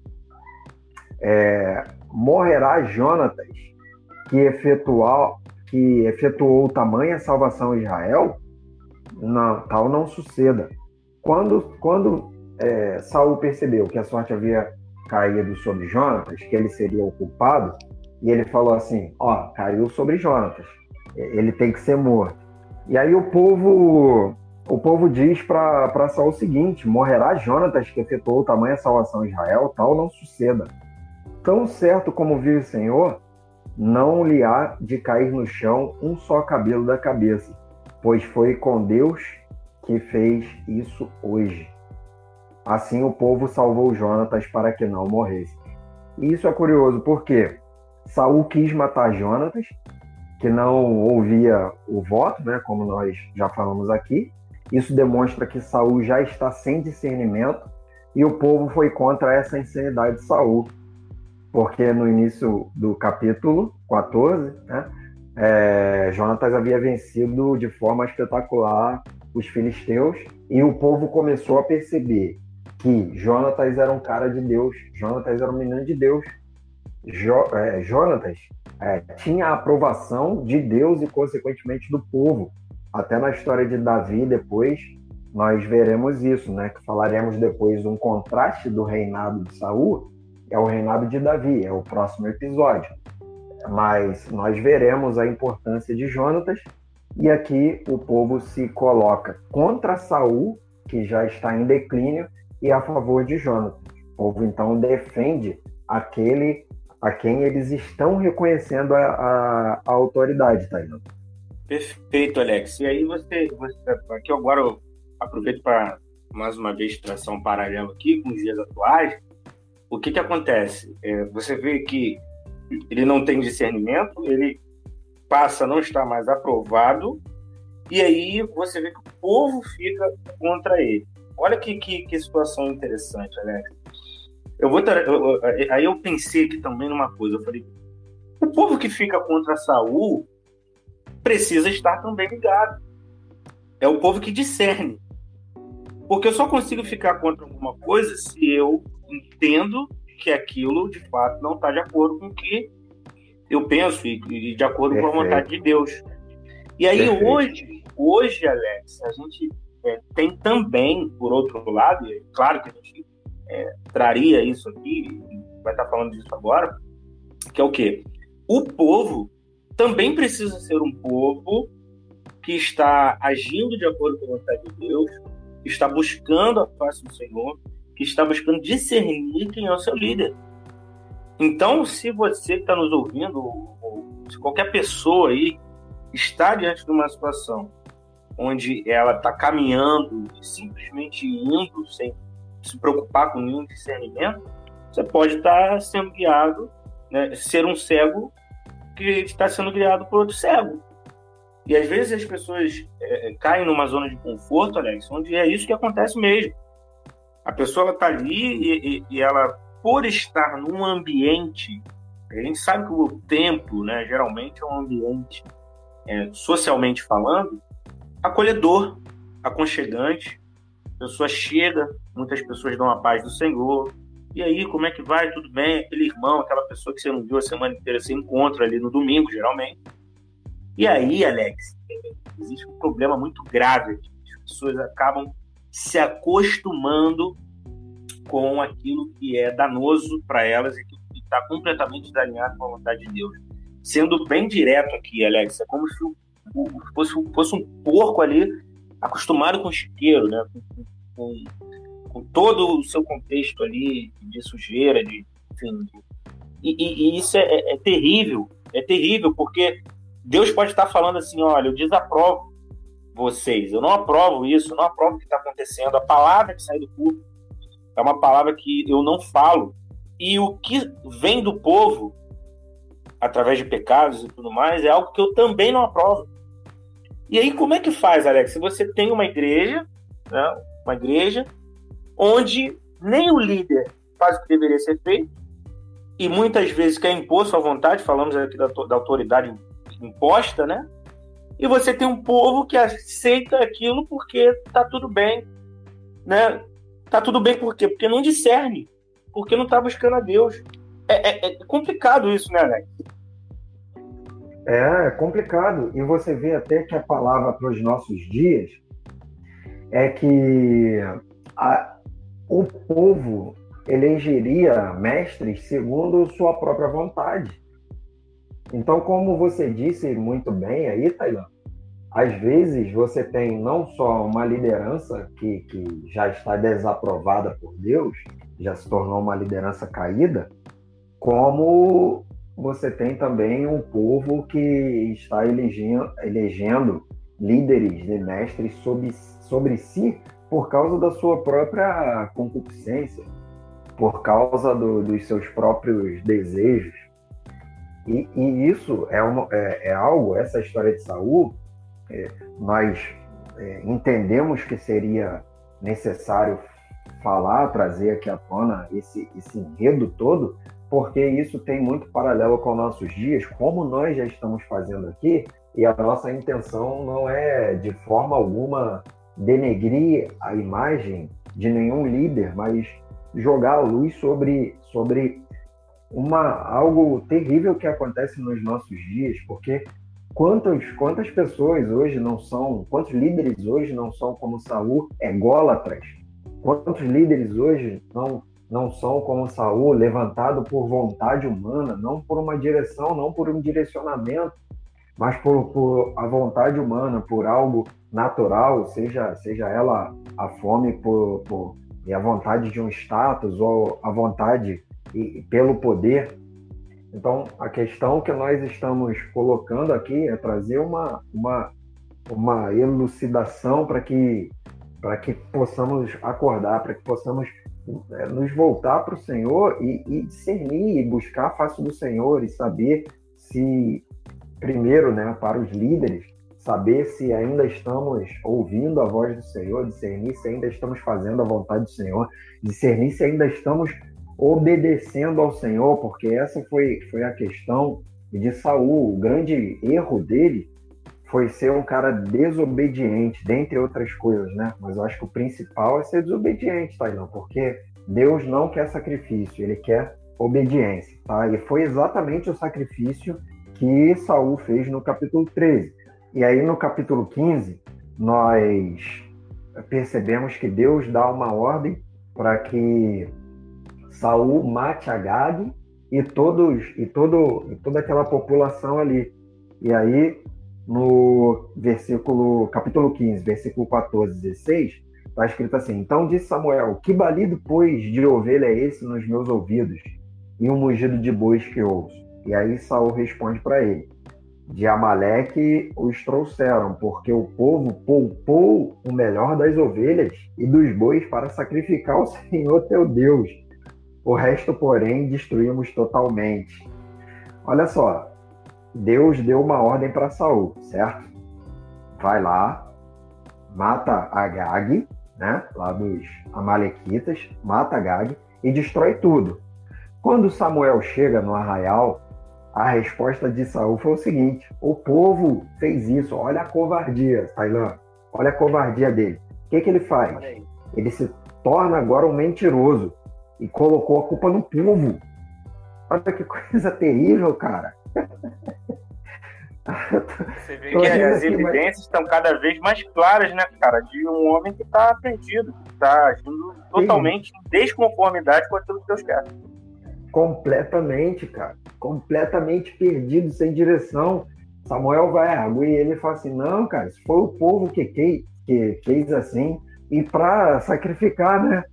é, morrerá Jonatas, que efetuou, que efetuou tamanha salvação em Israel? Não, tal não suceda. Quando, quando é, Saul percebeu que a sorte havia caído sobre Jonatas, que ele seria o culpado, e ele falou assim: Ó, caiu sobre Jonatas, ele tem que ser morto. E aí o povo o povo diz para Saul o seguinte: morrerá Jonatas, que efetuou tamanha salvação em Israel, tal não suceda. Tão certo como vive o Senhor, não lhe há de cair no chão um só cabelo da cabeça, pois foi com Deus que fez isso hoje. Assim o povo salvou Jonatas para que não morresse. E isso é curioso, porque Saul quis matar Jonatas, que não ouvia o voto, né, como nós já falamos aqui. Isso demonstra que Saul já está sem discernimento e o povo foi contra essa insanidade de Saul porque no início do capítulo 14, né, é, Jonatas havia vencido de forma espetacular os filisteus e o povo começou a perceber que Jonatas era um cara de Deus, Jonatas era um menino de Deus. Jo, é, Jonatas é, tinha a aprovação de Deus e, consequentemente, do povo. Até na história de Davi, depois, nós veremos isso, né? Que falaremos depois um contraste do reinado de Saul é o reinado de Davi, é o próximo episódio. Mas nós veremos a importância de Jonatas e aqui o povo se coloca contra Saul, que já está em declínio, e a favor de Jonatas. O povo então defende aquele a quem eles estão reconhecendo a, a, a autoridade, Taino. Perfeito, Alex. E aí você, você aqui agora eu aproveito para mais uma vez traçar um paralelo aqui com os dias atuais o que, que acontece? É, você vê que ele não tem discernimento, ele passa a não estar mais aprovado, e aí você vê que o povo fica contra ele. Olha que, que, que situação interessante, Alex. Eu vou aí eu pensei aqui também numa coisa, eu falei, o povo que fica contra Saul precisa estar também ligado. É o povo que discerne. Porque eu só consigo ficar contra alguma coisa se eu entendo que aquilo de fato não está de acordo com o que eu penso e, de acordo Perfeito. com a vontade de Deus. E aí Perfeito. hoje, hoje, Alex, a gente é, tem também, por outro lado, e é claro que a gente é, traria isso aqui, vai estar falando disso agora, que é o quê? O povo também precisa ser um povo que está agindo de acordo com a vontade de Deus, está buscando a face do Senhor, que está buscando discernir quem é o seu líder. Então, se você está nos ouvindo, ou se qualquer pessoa aí está diante de uma situação onde ela está caminhando e simplesmente indo sem se preocupar com nenhum discernimento, você pode estar tá sendo guiado, né, ser um cego que está sendo guiado por outro cego. E às vezes as pessoas é, caem numa zona de conforto, Alex, onde é isso que acontece mesmo. A pessoa está ali e, e, e, ela, por estar num ambiente, a gente sabe que o tempo, né, geralmente é um ambiente, é, socialmente falando, acolhedor, aconchegante. A pessoa chega, muitas pessoas dão a paz do Senhor. E aí, como é que vai? Tudo bem? Aquele irmão, aquela pessoa que você não viu a semana inteira, você encontra ali no domingo, geralmente. E aí, Alex, existe um problema muito grave aqui. As pessoas acabam se acostumando com aquilo que é danoso para elas e que está completamente desalinhado com a vontade de Deus. Sendo bem direto aqui, Alex, é como se fosse, fosse um porco ali acostumado com chiqueiro, né? Com, com, com, todo o seu contexto ali de sujeira, de, enfim. De, e, e, e, isso é, é, é terrível, é terrível, porque Deus pode estar falando assim: olha, eu desaprovo vocês. Eu não aprovo isso, não aprovo o que está acontecendo. A palavra que sai do culto é uma palavra que eu não falo. E o que vem do povo, através de pecados e tudo mais, é algo que eu também não aprovo. E aí, como é que faz, Alex? Se você tem uma igreja, né, uma igreja, onde nem o líder faz o que deveria ser feito, e muitas vezes quer impor sua vontade, falamos aqui da, da autoridade imposta, né? E você tem um povo que aceita aquilo porque tá tudo bem, né? Tá tudo bem por quê? Porque não discerne, porque não tá buscando a Deus. É, é, é complicado isso, né, Alex? É, é complicado. E você vê até que a palavra para os nossos dias é que a, o povo elegeria mestres segundo sua própria vontade. Então, como você disse muito bem aí, Tailã, às vezes você tem não só uma liderança que, que já está desaprovada por Deus, já se tornou uma liderança caída, como você tem também um povo que está elegendo, elegendo líderes e mestres sobre, sobre si por causa da sua própria concupiscência, por causa do, dos seus próprios desejos. E, e isso é, uma, é, é, algo, essa história de Saul, é, nós é, entendemos que seria necessário falar, trazer aqui à tona esse, esse enredo todo, porque isso tem muito paralelo com nossos dias, como nós já estamos fazendo aqui, e a nossa intenção não é de forma alguma denegrir a imagem de nenhum líder, mas jogar a luz sobre, sobre uma, algo terrível que acontece nos nossos dias, porque quantas, quantas pessoas hoje não são, quantos líderes hoje não são como Saul ególatras? Quantos líderes hoje não não são como Saul, levantado por vontade humana, não por uma direção, não por um direcionamento, mas por, por a vontade humana, por algo natural, seja, seja ela a fome por, por, e a vontade de um status ou a vontade e, pelo poder. Então, a questão que nós estamos colocando aqui é trazer uma, uma, uma elucidação para que, que possamos acordar, para que possamos é, nos voltar para o Senhor e, e discernir e buscar a face do Senhor e saber se, primeiro, né, para os líderes, saber se ainda estamos ouvindo a voz do Senhor, discernir se ainda estamos fazendo a vontade do Senhor, discernir se ainda estamos obedecendo ao Senhor, porque essa foi, foi a questão de Saul. O grande erro dele foi ser um cara desobediente, dentre outras coisas, né? Mas eu acho que o principal é ser desobediente, Tailão, porque Deus não quer sacrifício, ele quer obediência, tá? E foi exatamente o sacrifício que Saul fez no capítulo 13. E aí no capítulo 15, nós percebemos que Deus dá uma ordem para que Saul mate Agag e todos e todo toda aquela população ali. E aí no versículo, capítulo 15, versículo 14 16, está escrito assim: Então disse Samuel: Que balido, pois, de ovelha é esse nos meus ouvidos, e um mugido de bois que ouço? E aí Saul responde para ele: De Amaleque os trouxeram, porque o povo poupou o melhor das ovelhas e dos bois para sacrificar ao Senhor teu Deus. O resto, porém, destruímos totalmente. Olha só, Deus deu uma ordem para Saul, certo? Vai lá, mata Agag, né? Lá dos Amalequitas, mata Agag e destrói tudo. Quando Samuel chega no arraial, a resposta de Saul foi o seguinte: o povo fez isso, olha a covardia, Tailã, olha a covardia dele. O que, que ele faz? Ele se torna agora um mentiroso e colocou a culpa no povo. Olha que coisa terrível, cara. Você vê que as evidências mas... estão cada vez mais claras, né, cara? De um homem que está perdido, que está agindo totalmente em desconformidade com aquilo que Deus quer. Completamente, cara. Completamente perdido, sem direção. Samuel vai arguir e ele fala assim: não, cara, isso foi o povo que, que, que fez assim, e para sacrificar, né?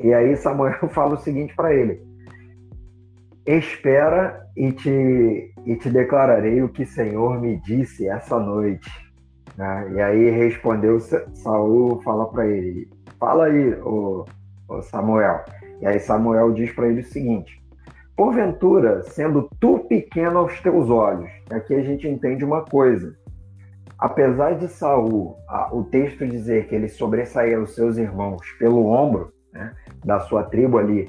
E aí Samuel fala o seguinte para ele: espera e te, e te declararei o que Senhor me disse essa noite. Né? E aí respondeu Saul, fala para ele, fala aí, o, o Samuel. E aí Samuel diz para ele o seguinte: Porventura, sendo tu pequeno aos teus olhos, aqui a gente entende uma coisa. Apesar de Saul, a, o texto dizer que ele sobressaía os seus irmãos pelo ombro, né, da sua tribo ali,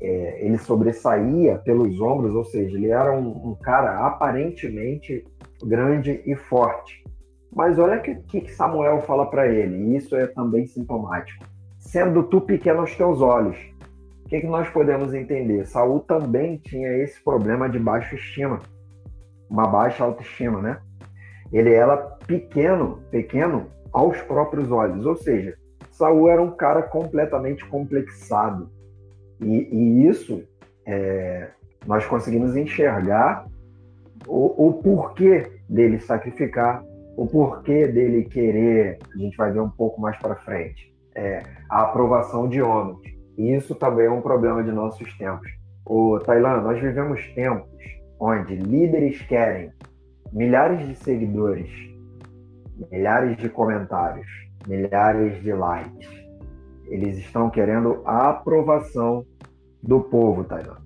é, ele sobressaía pelos ombros, ou seja, ele era um, um cara aparentemente grande e forte. Mas olha o que, que Samuel fala para ele, e isso é também sintomático. Sendo tu pequeno aos teus olhos, o que, que nós podemos entender? Saul também tinha esse problema de baixa estima, uma baixa autoestima, né? Ele era pequeno, pequeno aos próprios olhos, ou seja, Saul era um cara completamente complexado, e, e isso é, nós conseguimos enxergar o, o, porquê dele sacrificar o porquê dele querer, a gente vai ver um pouco mais para frente, é a aprovação de homens. E isso também é um problema de nossos tempos. O Tailã, nós vivemos tempos onde líderes querem milhares de seguidores, milhares de comentários, milhares de likes. Eles estão querendo a aprovação do povo, Tailã.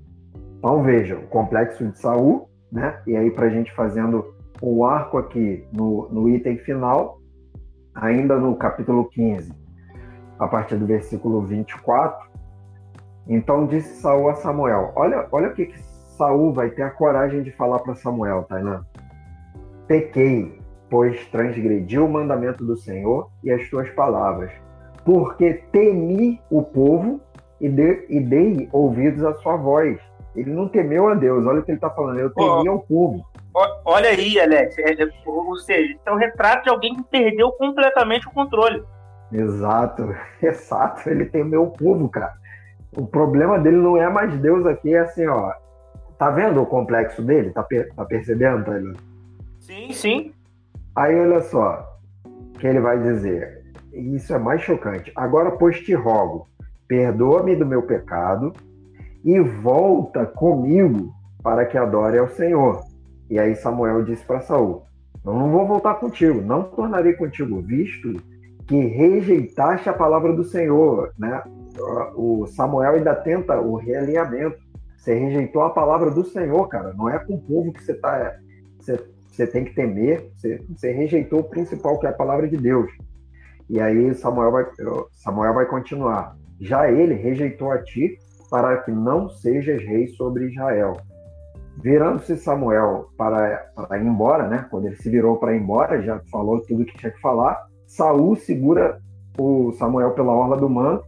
Então vejam, o complexo de Saul, né? E aí para a gente fazendo o arco aqui no, no item final, ainda no capítulo 15, a partir do versículo 24. Então disse Saul a Samuel: Olha, olha o que, que Saul vai ter a coragem de falar para Samuel, Tainan. Pequei, pois transgredi o mandamento do Senhor e as tuas palavras, porque temi o povo e, de, e dei ouvidos à sua voz. Ele não temeu a Deus, olha o que ele está falando, eu temi oh, ao povo. Olha aí, Alex, é, é, ou seja, é um retrato de alguém que perdeu completamente o controle. Exato, exato, ele temeu o povo, cara. O problema dele não é mais Deus aqui, é assim, ó. Tá vendo o complexo dele? Tá, per tá percebendo, Taylor? Sim, sim. Aí olha só, que ele vai dizer. Isso é mais chocante. Agora, pois te rogo, perdoa-me do meu pecado e volta comigo para que adore ao Senhor. E aí Samuel disse para Saul: Eu não vou voltar contigo, não tornarei contigo, visto que rejeitaste a palavra do Senhor, né? O Samuel ainda tenta o realinhamento. Você rejeitou a palavra do Senhor, cara. Não é com o povo que você tá, você, você tem que temer. Você, você rejeitou o principal, que é a palavra de Deus. E aí Samuel vai, Samuel vai continuar. Já ele rejeitou a ti para que não sejas rei sobre Israel. Virando-se Samuel para, para, ir embora, né? Quando ele se virou para ir embora, já falou tudo que tinha que falar. Saul segura o Samuel pela orla do manto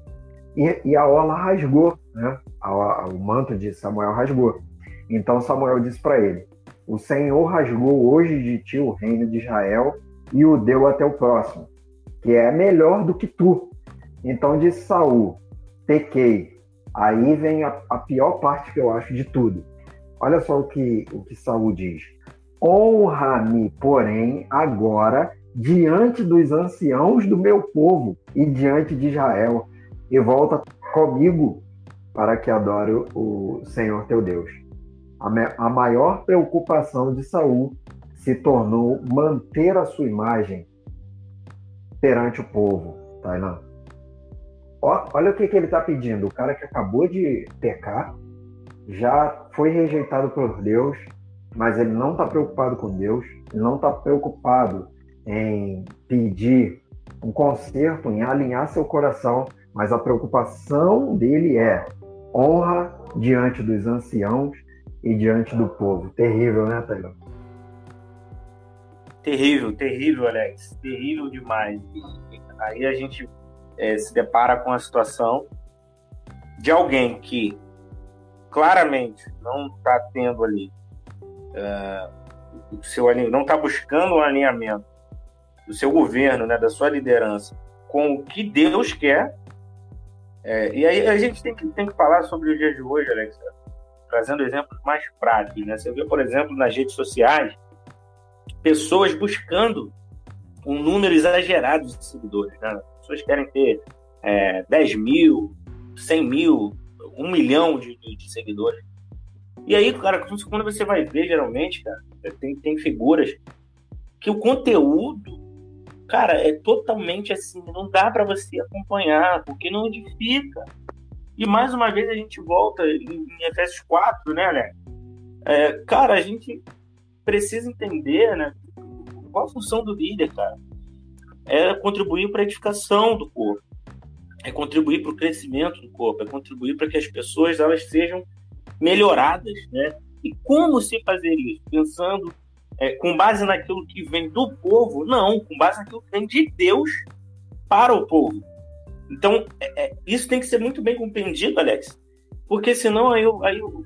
e, e a orla rasgou, né? A, a, o manto de Samuel rasgou. Então Samuel disse para ele: O Senhor rasgou hoje de ti o reino de Israel e o deu até o próximo, que é melhor do que tu. Então disse Saul: Pequei, Aí vem a, a, pior parte que eu acho de tudo. Olha só o que, o que Saul diz. Honra-me, porém, agora diante dos anciãos do meu povo e diante de Israel, e volta comigo para que adore o Senhor teu Deus. A, maior preocupação de Saul se tornou manter a sua imagem perante o povo, Tainan. Olha o que, que ele está pedindo. O cara que acabou de pecar, já foi rejeitado por Deus, mas ele não está preocupado com Deus, não está preocupado em pedir um conserto, em alinhar seu coração, mas a preocupação dele é honra diante dos anciãos e diante do povo. Terrível, né, Taylor? Terrível, terrível, Alex. Terrível demais. Aí a gente é, se depara com a situação de alguém que claramente não está tendo ali uh, o seu não está buscando um alinhamento do seu governo, né, da sua liderança com o que Deus quer. É, e aí a gente tem que, tem que falar sobre o dia de hoje, Alex, trazendo exemplos mais práticos. Né? Você vê, por exemplo, nas redes sociais, pessoas buscando um número exagerado de seguidores. Né? pessoas querem ter é, 10 mil, 100 mil, 1 milhão de, de, de, seguidores. E aí, cara, quando você vai ver, geralmente, cara, tem, tem figuras que o conteúdo, cara, é totalmente assim, não dá para você acompanhar, porque não edifica. E mais uma vez a gente volta em, Efésios 4, né, né? É, cara, a gente precisa entender, né? Qual a função do líder, cara? é contribuir para a edificação do corpo, é contribuir para o crescimento do corpo, é contribuir para que as pessoas elas sejam melhoradas, né? E como se fazer isso? Pensando é, com base naquilo que vem do povo? Não, com base naquilo que vem de Deus para o povo. Então, é, é, isso tem que ser muito bem compreendido, Alex, porque senão aí, eu, aí eu,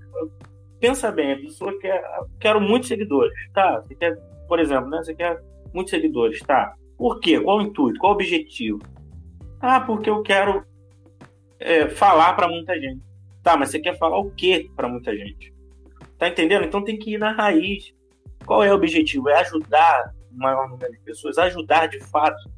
pensa bem, a pessoa quer, quero muitos seguidores, tá? Você quer, por exemplo, né? Você quer muitos seguidores, tá? Por quê? Qual o intuito? Qual o objetivo? Ah, porque eu quero é, falar para muita gente. Tá, mas você quer falar o quê para muita gente? Tá entendendo? Então tem que ir na raiz. Qual é o objetivo? É ajudar o maior número de pessoas, ajudar de fato.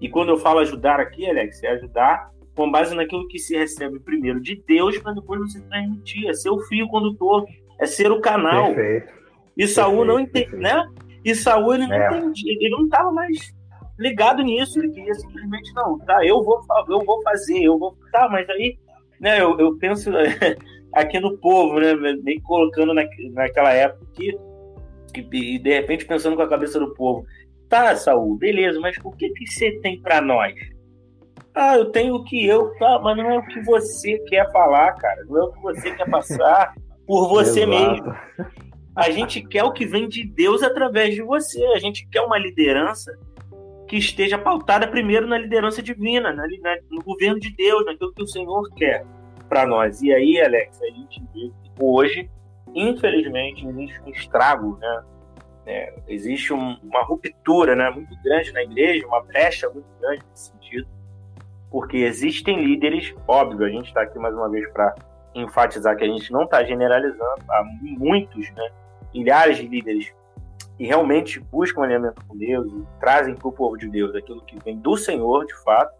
E quando eu falo ajudar aqui, Alex, é ajudar com base naquilo que se recebe primeiro de Deus para depois você transmitir. É ser o fio condutor, é ser o canal. Perfeito. E Saul não entende, né? E Saul ele não é. entendia, ele não estava mais ligado nisso, ele queria simplesmente não, tá, eu vou, eu vou fazer, eu vou, tá, mas aí, né, eu, eu penso aqui no povo, né, meio colocando na, naquela época que, que, e de repente pensando com a cabeça do povo, tá, Saul, beleza, mas o que que você tem para nós? Ah, eu tenho o que eu, tá, mas não é o que você quer falar, cara, não é o que você quer passar por você mesmo. A gente quer o que vem de Deus através de você. A gente quer uma liderança que esteja pautada primeiro na liderança divina, na, na, no governo de Deus, naquilo que o Senhor quer para nós. E aí, Alex, a gente vê que hoje, infelizmente, existe um estrago, né? É, existe um, uma ruptura né, muito grande na igreja, uma brecha muito grande nesse sentido, porque existem líderes, óbvio, a gente está aqui mais uma vez para enfatizar que a gente não está generalizando, há muitos, né, milhares de líderes que realmente buscam alinhamento com Deus e trazem para o povo de Deus aquilo que vem do Senhor, de fato,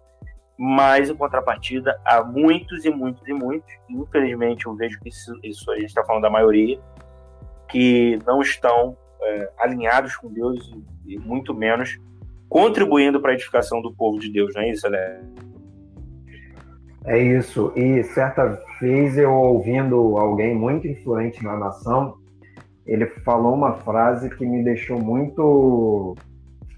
mas em contrapartida há muitos e muitos e muitos, e infelizmente eu vejo que isso, isso a gente está falando da maioria, que não estão é, alinhados com Deus e, e, muito menos contribuindo para a edificação do povo de Deus, não é isso, né? É isso. E certa vez eu ouvindo alguém muito influente na nação ele falou uma frase que me deixou muito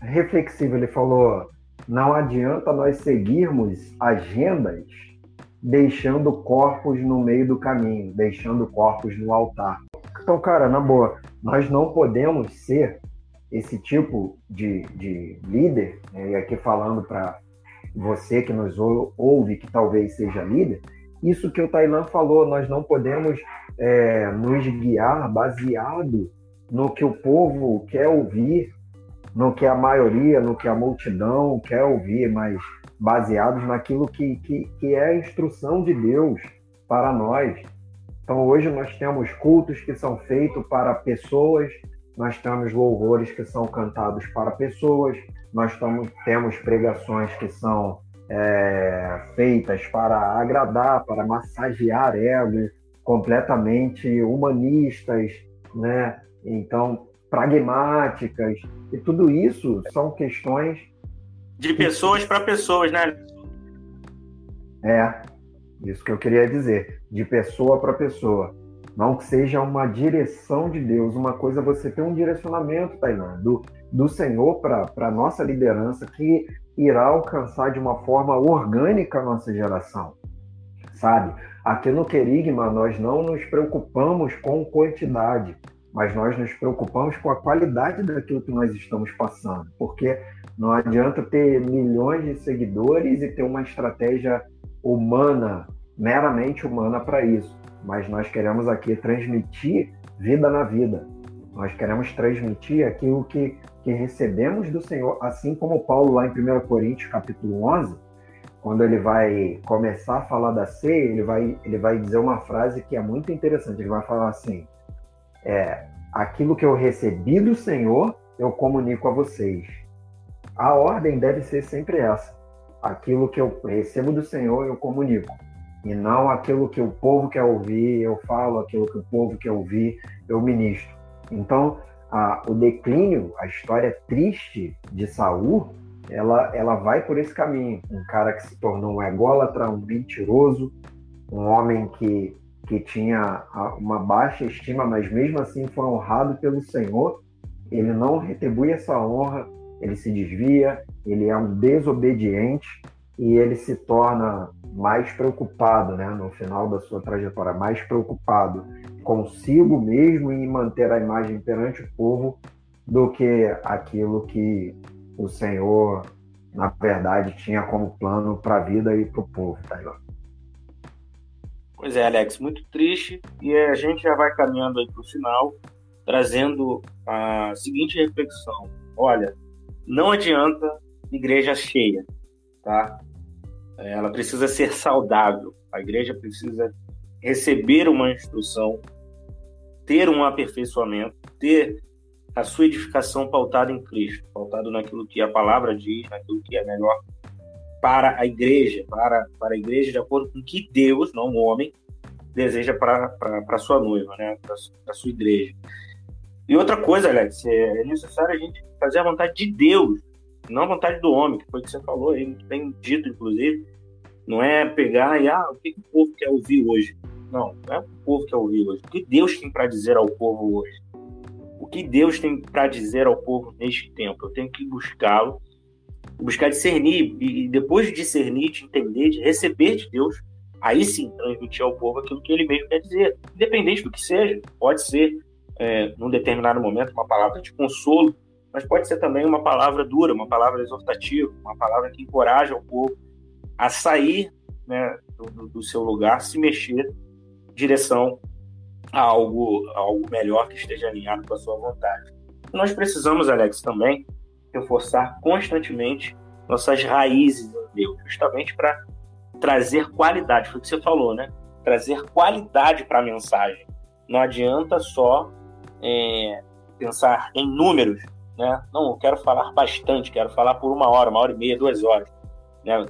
reflexivo. Ele falou: não adianta nós seguirmos agendas deixando corpos no meio do caminho, deixando corpos no altar. Então, cara, na boa, nós não podemos ser esse tipo de, de líder, né? e aqui falando para você que nos ouve, que talvez seja líder, isso que o Tailan falou, nós não podemos é, nos guiar baseado no que o povo quer ouvir, no que a maioria, no que a multidão quer ouvir, mas baseados naquilo que, que, que é a instrução de Deus para nós. Então, hoje nós temos cultos que são feitos para pessoas, nós temos louvores que são cantados para pessoas, nós temos pregações que são é, feitas para agradar, para massagear ego, completamente humanistas, né? Então, pragmáticas, e tudo isso são questões de pessoas para pessoas, né? É, isso que eu queria dizer, de pessoa para pessoa. Não que seja uma direção de Deus, uma coisa é você ter um direcionamento, Tainá, do, do Senhor para a nossa liderança, que irá alcançar de uma forma orgânica a nossa geração, sabe? Aqui no Querigma, nós não nos preocupamos com quantidade, mas nós nos preocupamos com a qualidade daquilo que nós estamos passando, porque não adianta ter milhões de seguidores e ter uma estratégia humana, meramente humana para isso, mas nós queremos aqui transmitir vida na vida. Nós queremos transmitir aquilo que que recebemos do Senhor, assim como Paulo lá em 1 Coríntios capítulo 11, quando ele vai começar a falar da ceia, ele vai, ele vai dizer uma frase que é muito interessante. Ele vai falar assim: é, aquilo que eu recebi do Senhor, eu comunico a vocês. A ordem deve ser sempre essa: aquilo que eu recebo do Senhor, eu comunico. E não aquilo que o povo quer ouvir, eu falo, aquilo que o povo quer ouvir, eu ministro. Então, a, o declínio, a história triste de Saul, ela, ela vai por esse caminho. Um cara que se tornou um ególatra, um mentiroso, um homem que, que tinha uma baixa estima, mas mesmo assim foi honrado pelo Senhor. Ele não retribui essa honra, ele se desvia, ele é um desobediente e ele se torna mais preocupado, né, no final da sua trajetória, mais preocupado consigo mesmo em manter a imagem perante o povo do que aquilo que o Senhor, na verdade, tinha como plano para a vida e para o povo, Taylor. Pois é, Alex, muito triste. E a gente já vai caminhando aí para o final, trazendo a seguinte reflexão. Olha, não adianta igreja cheia, tá? Ela precisa ser saudável. A igreja precisa receber uma instrução, ter um aperfeiçoamento, ter a sua edificação pautada em Cristo, pautado naquilo que a palavra diz, naquilo que é melhor para a igreja, para, para a igreja de acordo com o que Deus, não o homem, deseja para a sua noiva, né? para a sua igreja. E outra coisa, Alex, é necessário a gente fazer a vontade de Deus, não vontade do homem, que foi o que você falou aí, muito bem dito, inclusive. Não é pegar e, ah, o que, que o povo quer ouvir hoje? Não, não é o povo quer ouvir hoje. O que Deus tem para dizer ao povo hoje? O que Deus tem para dizer ao povo neste tempo? Eu tenho que buscá-lo, buscar discernir, e depois de discernir, de entender, de receber de Deus, aí sim transmitir ao povo aquilo que ele mesmo quer dizer, independente do que seja. Pode ser, é, num determinado momento, uma palavra de consolo, mas pode ser também uma palavra dura, uma palavra exortativa, uma palavra que encoraja o povo a sair né, do, do, seu lugar, se mexer em direção a algo, a algo melhor que esteja alinhado com a sua vontade. Nós precisamos, Alex, também reforçar constantemente nossas raízes em Deus, justamente para trazer qualidade. Foi o que você falou, né? Trazer qualidade para a mensagem. Não adianta só é, pensar em números, né? Não, eu quero falar bastante, quero falar por uma hora, uma hora e meia, duas horas. Né?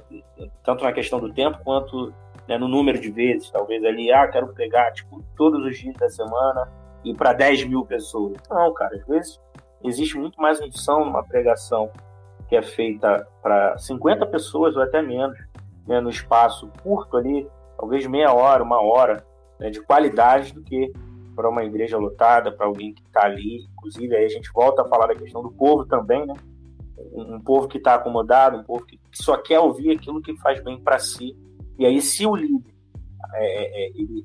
Tanto na questão do tempo quanto né, no número de vezes. Talvez ali, ah, quero pregar tipo, todos os dias da semana e para 10 mil pessoas. Não, cara, às vezes existe muito mais unção numa pregação que é feita para 50 pessoas ou até menos, né, no espaço curto ali, talvez meia hora, uma hora, né, de qualidade do que para uma igreja lotada, para alguém que está ali. Inclusive, aí a gente volta a falar da questão do povo também, né? Um, povo que está acomodado, um povo que, que, só quer ouvir aquilo que faz bem para si. E aí, se o líder é, é, é, ele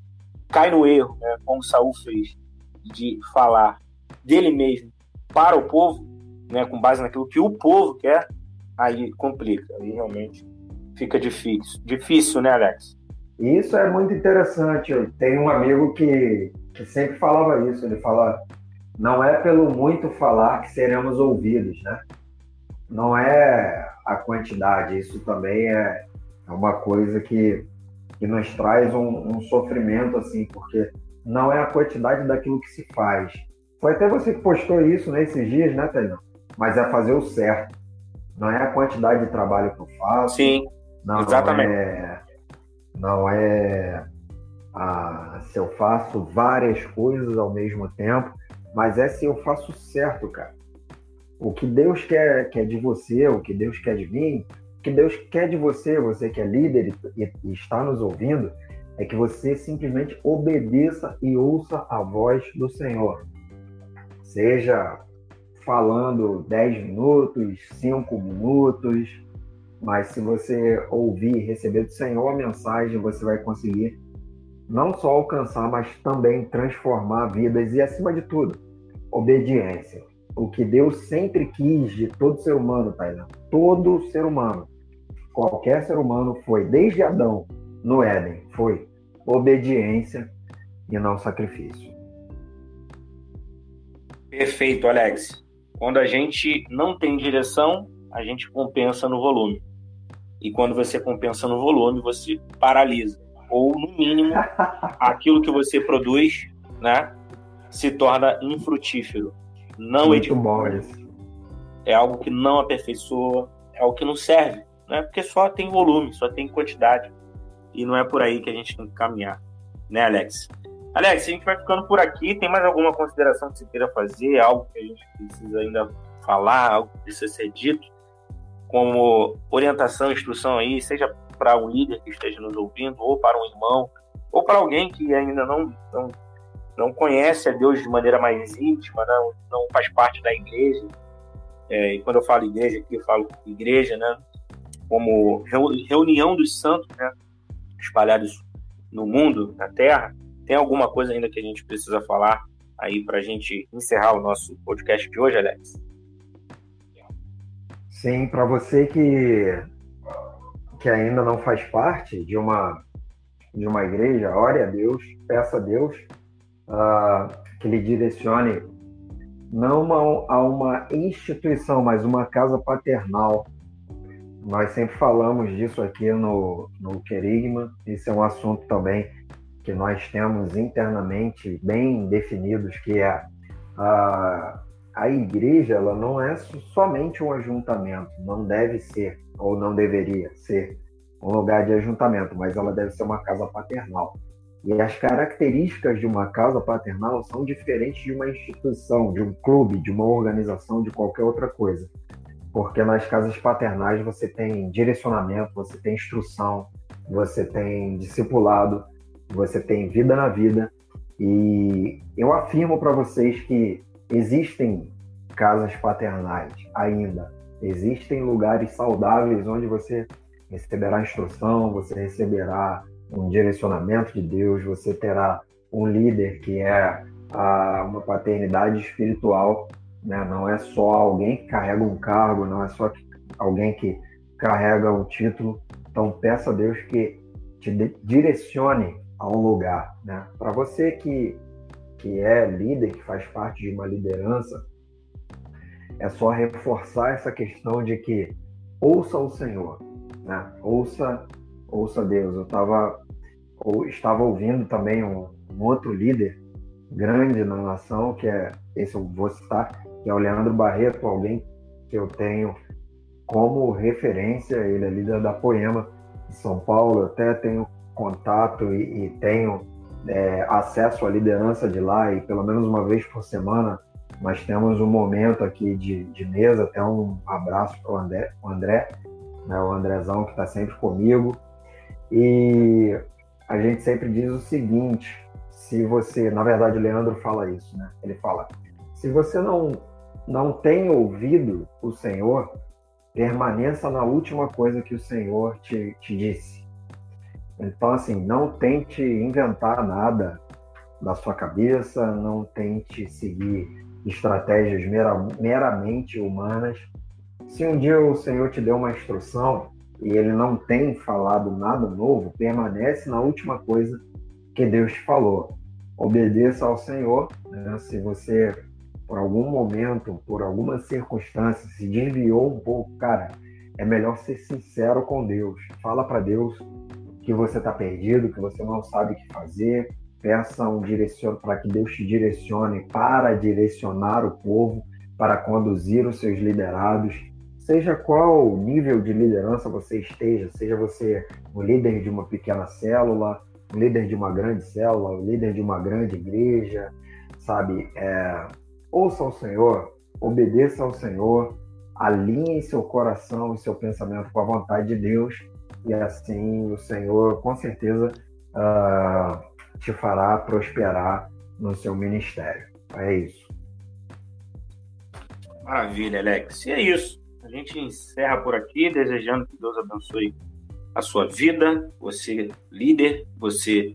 cai no erro, né, como Saul fez, de falar dele mesmo para o povo, né, com base naquilo que o povo quer, aí complica, aí realmente fica difícil. Difícil, né, Alex? Isso é muito interessante. Eu tenho um amigo que que sempre falava isso. Ele fala: não é pelo muito falar que seremos ouvidos, né? Não é a quantidade. Isso também é, é uma coisa que, que nos traz um, um sofrimento, assim, porque não é a quantidade daquilo que se faz. Foi até você que postou isso nesses dias, né, Tainão? Mas é fazer o certo. Não é a quantidade de trabalho que eu faço. Sim, não exatamente. É, não é ah, se eu faço várias coisas ao mesmo tempo, mas é se eu faço certo, cara. O que Deus quer, quer de você, o que Deus quer de mim, o que Deus quer de você, você que é líder e, e está nos ouvindo, é que você simplesmente obedeça e ouça a voz do Senhor. Seja falando 10 minutos, 5 minutos, mas se você ouvir e receber do Senhor a mensagem, você vai conseguir não só alcançar, mas também transformar vidas e, acima de tudo, obediência. O que Deus sempre quis de todo ser humano, Taina, todo ser humano, qualquer ser humano foi, desde Adão no Éden, foi obediência e não sacrifício. Perfeito, Alex. Quando a gente não tem direção, a gente compensa no volume. E quando você compensa no volume, você paralisa ou no mínimo aquilo que você produz, né, se torna infrutífero, não Muito bom isso. É algo que não aperfeiçoa, é algo que não serve, né? Porque só tem volume, só tem quantidade. E não é por aí que a gente tem que caminhar, né, Alex? Alex, a gente vai ficando por aqui. Tem mais alguma consideração que você queira fazer? Algo que a gente precisa ainda falar, algo que precisa ser dito? Como orientação, instrução aí, seja para um líder que esteja nos ouvindo, ou para um irmão, ou para alguém que ainda não, não, não conhece a Deus de maneira mais íntima, não, não faz parte da igreja. É, e quando eu falo igreja aqui, eu falo igreja, né? Como reunião dos santos, né? Espalhados no mundo, na terra. Tem alguma coisa ainda que a gente precisa falar aí para a gente encerrar o nosso podcast de hoje, Alex? Sim, para você que que ainda não faz parte de uma de uma igreja, ore a Deus, peça a Deus uh, que lhe direcione não uma, a uma instituição, mas uma casa paternal. Nós sempre falamos disso aqui no, no Querigma, esse é um assunto também que nós temos internamente bem definidos, que é a, a igreja ela não é somente um ajuntamento, não deve ser ou não deveria ser um lugar de ajuntamento, mas ela deve ser uma casa paternal. E as características de uma casa paternal são diferentes de uma instituição, de um clube, de uma organização, de qualquer outra coisa. Porque nas casas paternais você tem direcionamento, você tem instrução, você tem discipulado, você tem vida na vida. E eu afirmo para vocês que existem casas paternais ainda, existem lugares saudáveis onde você receberá instrução, você receberá um direcionamento de Deus, você terá um líder que é a, uma paternidade espiritual, né? não é só alguém que carrega um cargo, não é só alguém que carrega um título. Então peça a Deus que te direcione a um lugar. Né? Para você que, que é líder, que faz parte de uma liderança, é só reforçar essa questão de que ouça o Senhor, né? ouça ouça Deus. Eu tava, ou, estava ouvindo também um, um, outro líder grande na nação, que é, esse eu vou citar, que é o Leandro Barreto, alguém que eu tenho como referência, ele é líder da Poema de São Paulo, eu até tenho contato e, e tenho é, acesso à liderança de lá, e pelo menos uma vez por semana nós temos um momento aqui de, de mesa, até um abraço para o André, o André né, o Andrezão que está sempre comigo, e a gente sempre diz o seguinte: se você, na verdade, o Leandro fala isso, né? Ele fala: se você não não tem ouvido o Senhor, permaneça na última coisa que o Senhor te, te disse. Então, assim, não tente inventar nada da sua cabeça, não tente seguir estratégias meramente humanas. Se um dia o Senhor te deu uma instrução, e ele não tem falado nada novo, permanece na última coisa que Deus te falou. Obedeça ao Senhor. Né? Se você, por algum momento, por alguma circunstância, se desviou um pouco, cara, é melhor ser sincero com Deus. Fala para Deus que você está perdido, que você não sabe o que fazer. Peça um direcion... para que Deus te direcione para direcionar o povo, para conduzir os seus liderados seja qual nível de liderança você esteja, seja você o líder de uma pequena célula, o líder de uma grande célula, o líder de uma grande igreja, sabe? É, ouça ao Senhor, obedeça ao Senhor, alinhe seu coração e seu pensamento com a vontade de Deus, e assim o Senhor, com certeza, uh, te fará prosperar no seu ministério. É isso. Maravilha, Alex. E é isso. A gente encerra por aqui, desejando que Deus abençoe a sua vida, você líder, você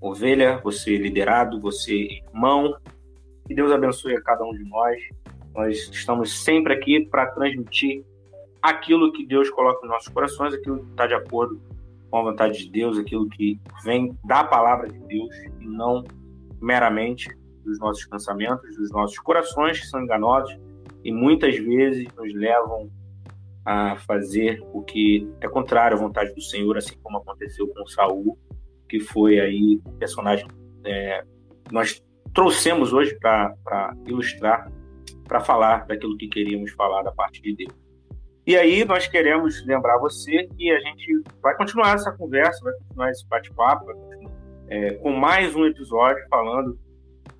ovelha, você liderado, você irmão. Que Deus abençoe a cada um de nós. Nós estamos sempre aqui para transmitir aquilo que Deus coloca nos nossos corações, aquilo que está de acordo com a vontade de Deus, aquilo que vem da palavra de Deus e não meramente dos nossos pensamentos, dos nossos corações que são enganosos e muitas vezes nos levam a fazer o que é contrário à vontade do Senhor, assim como aconteceu com Saul, que foi aí o personagem é, nós trouxemos hoje para ilustrar, para falar daquilo que queríamos falar da parte de Deus. E aí nós queremos lembrar você que a gente vai continuar essa conversa, vai continuar esse bate-papo é, com mais um episódio falando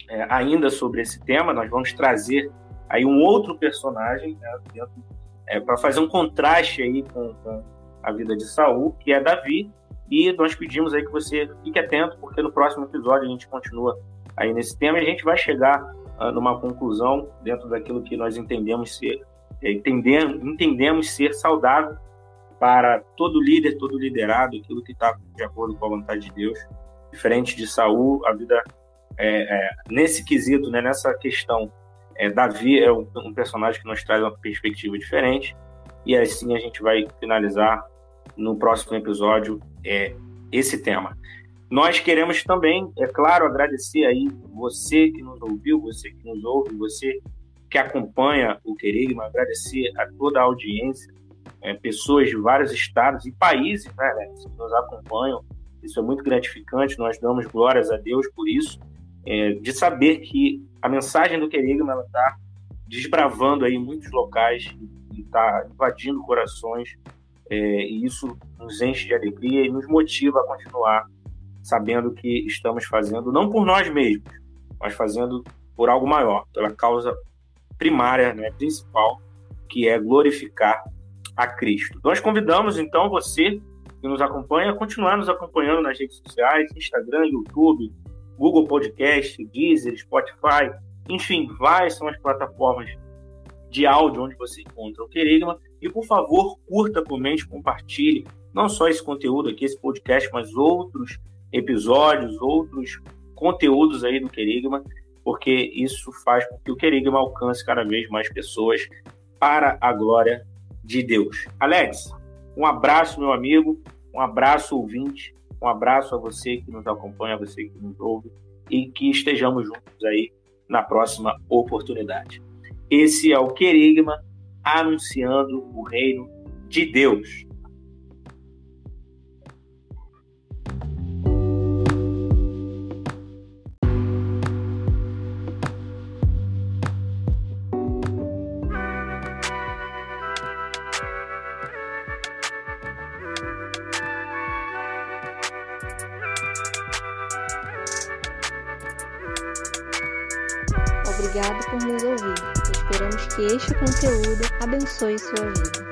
é, ainda sobre esse tema. Nós vamos trazer aí um outro personagem né, é, para fazer um contraste aí com, com, a vida de Saul, que é Davi, e nós pedimos aí que você fique atento, porque no próximo episódio a gente continua aí nesse tema e a gente vai chegar uh, numa conclusão dentro daquilo que nós entendemos ser entendemos, entendemos ser saudável para todo líder, todo liderado, aquilo que está de acordo com a vontade de Deus. Diferente de Saul, a vida é, é, nesse quesito, né, nessa questão é, Davi é um, um, personagem que nos traz uma perspectiva diferente. E assim a gente vai finalizar no próximo episódio é, esse tema. Nós queremos também, é claro, agradecer aí você que nos ouviu, você que nos ouve, você que acompanha o Querigma, agradecer a toda a audiência, é, pessoas de vários estados e países né, né, que nos acompanham. Isso é muito gratificante, nós damos glórias a Deus por isso, é, de saber que a mensagem do Querigma está desbravando aí muitos locais e está invadindo corações. É, e isso nos enche de alegria e nos motiva a continuar sabendo que estamos fazendo não por nós mesmos, mas fazendo por algo maior, pela causa primária, né, principal, que é glorificar a Cristo. Nós convidamos então você que nos acompanha a continuar nos acompanhando nas redes sociais, Instagram, YouTube, Google Podcast, Deezer, Spotify, enfim, várias são as plataformas de áudio onde você encontra o Querigma. E por favor, curta, comente, compartilhe não só esse conteúdo aqui, esse podcast, mas outros episódios, outros conteúdos aí do Querigma, porque isso faz com que o Querigma alcance cada vez mais pessoas para a glória de Deus. Alex, um abraço, meu amigo, um abraço, ouvinte, um abraço a você que nos acompanha, a você que nos ouve e que estejamos juntos aí na próxima oportunidade. Esse é o Querigma anunciando o reino de Deus. Abençoe sua vida.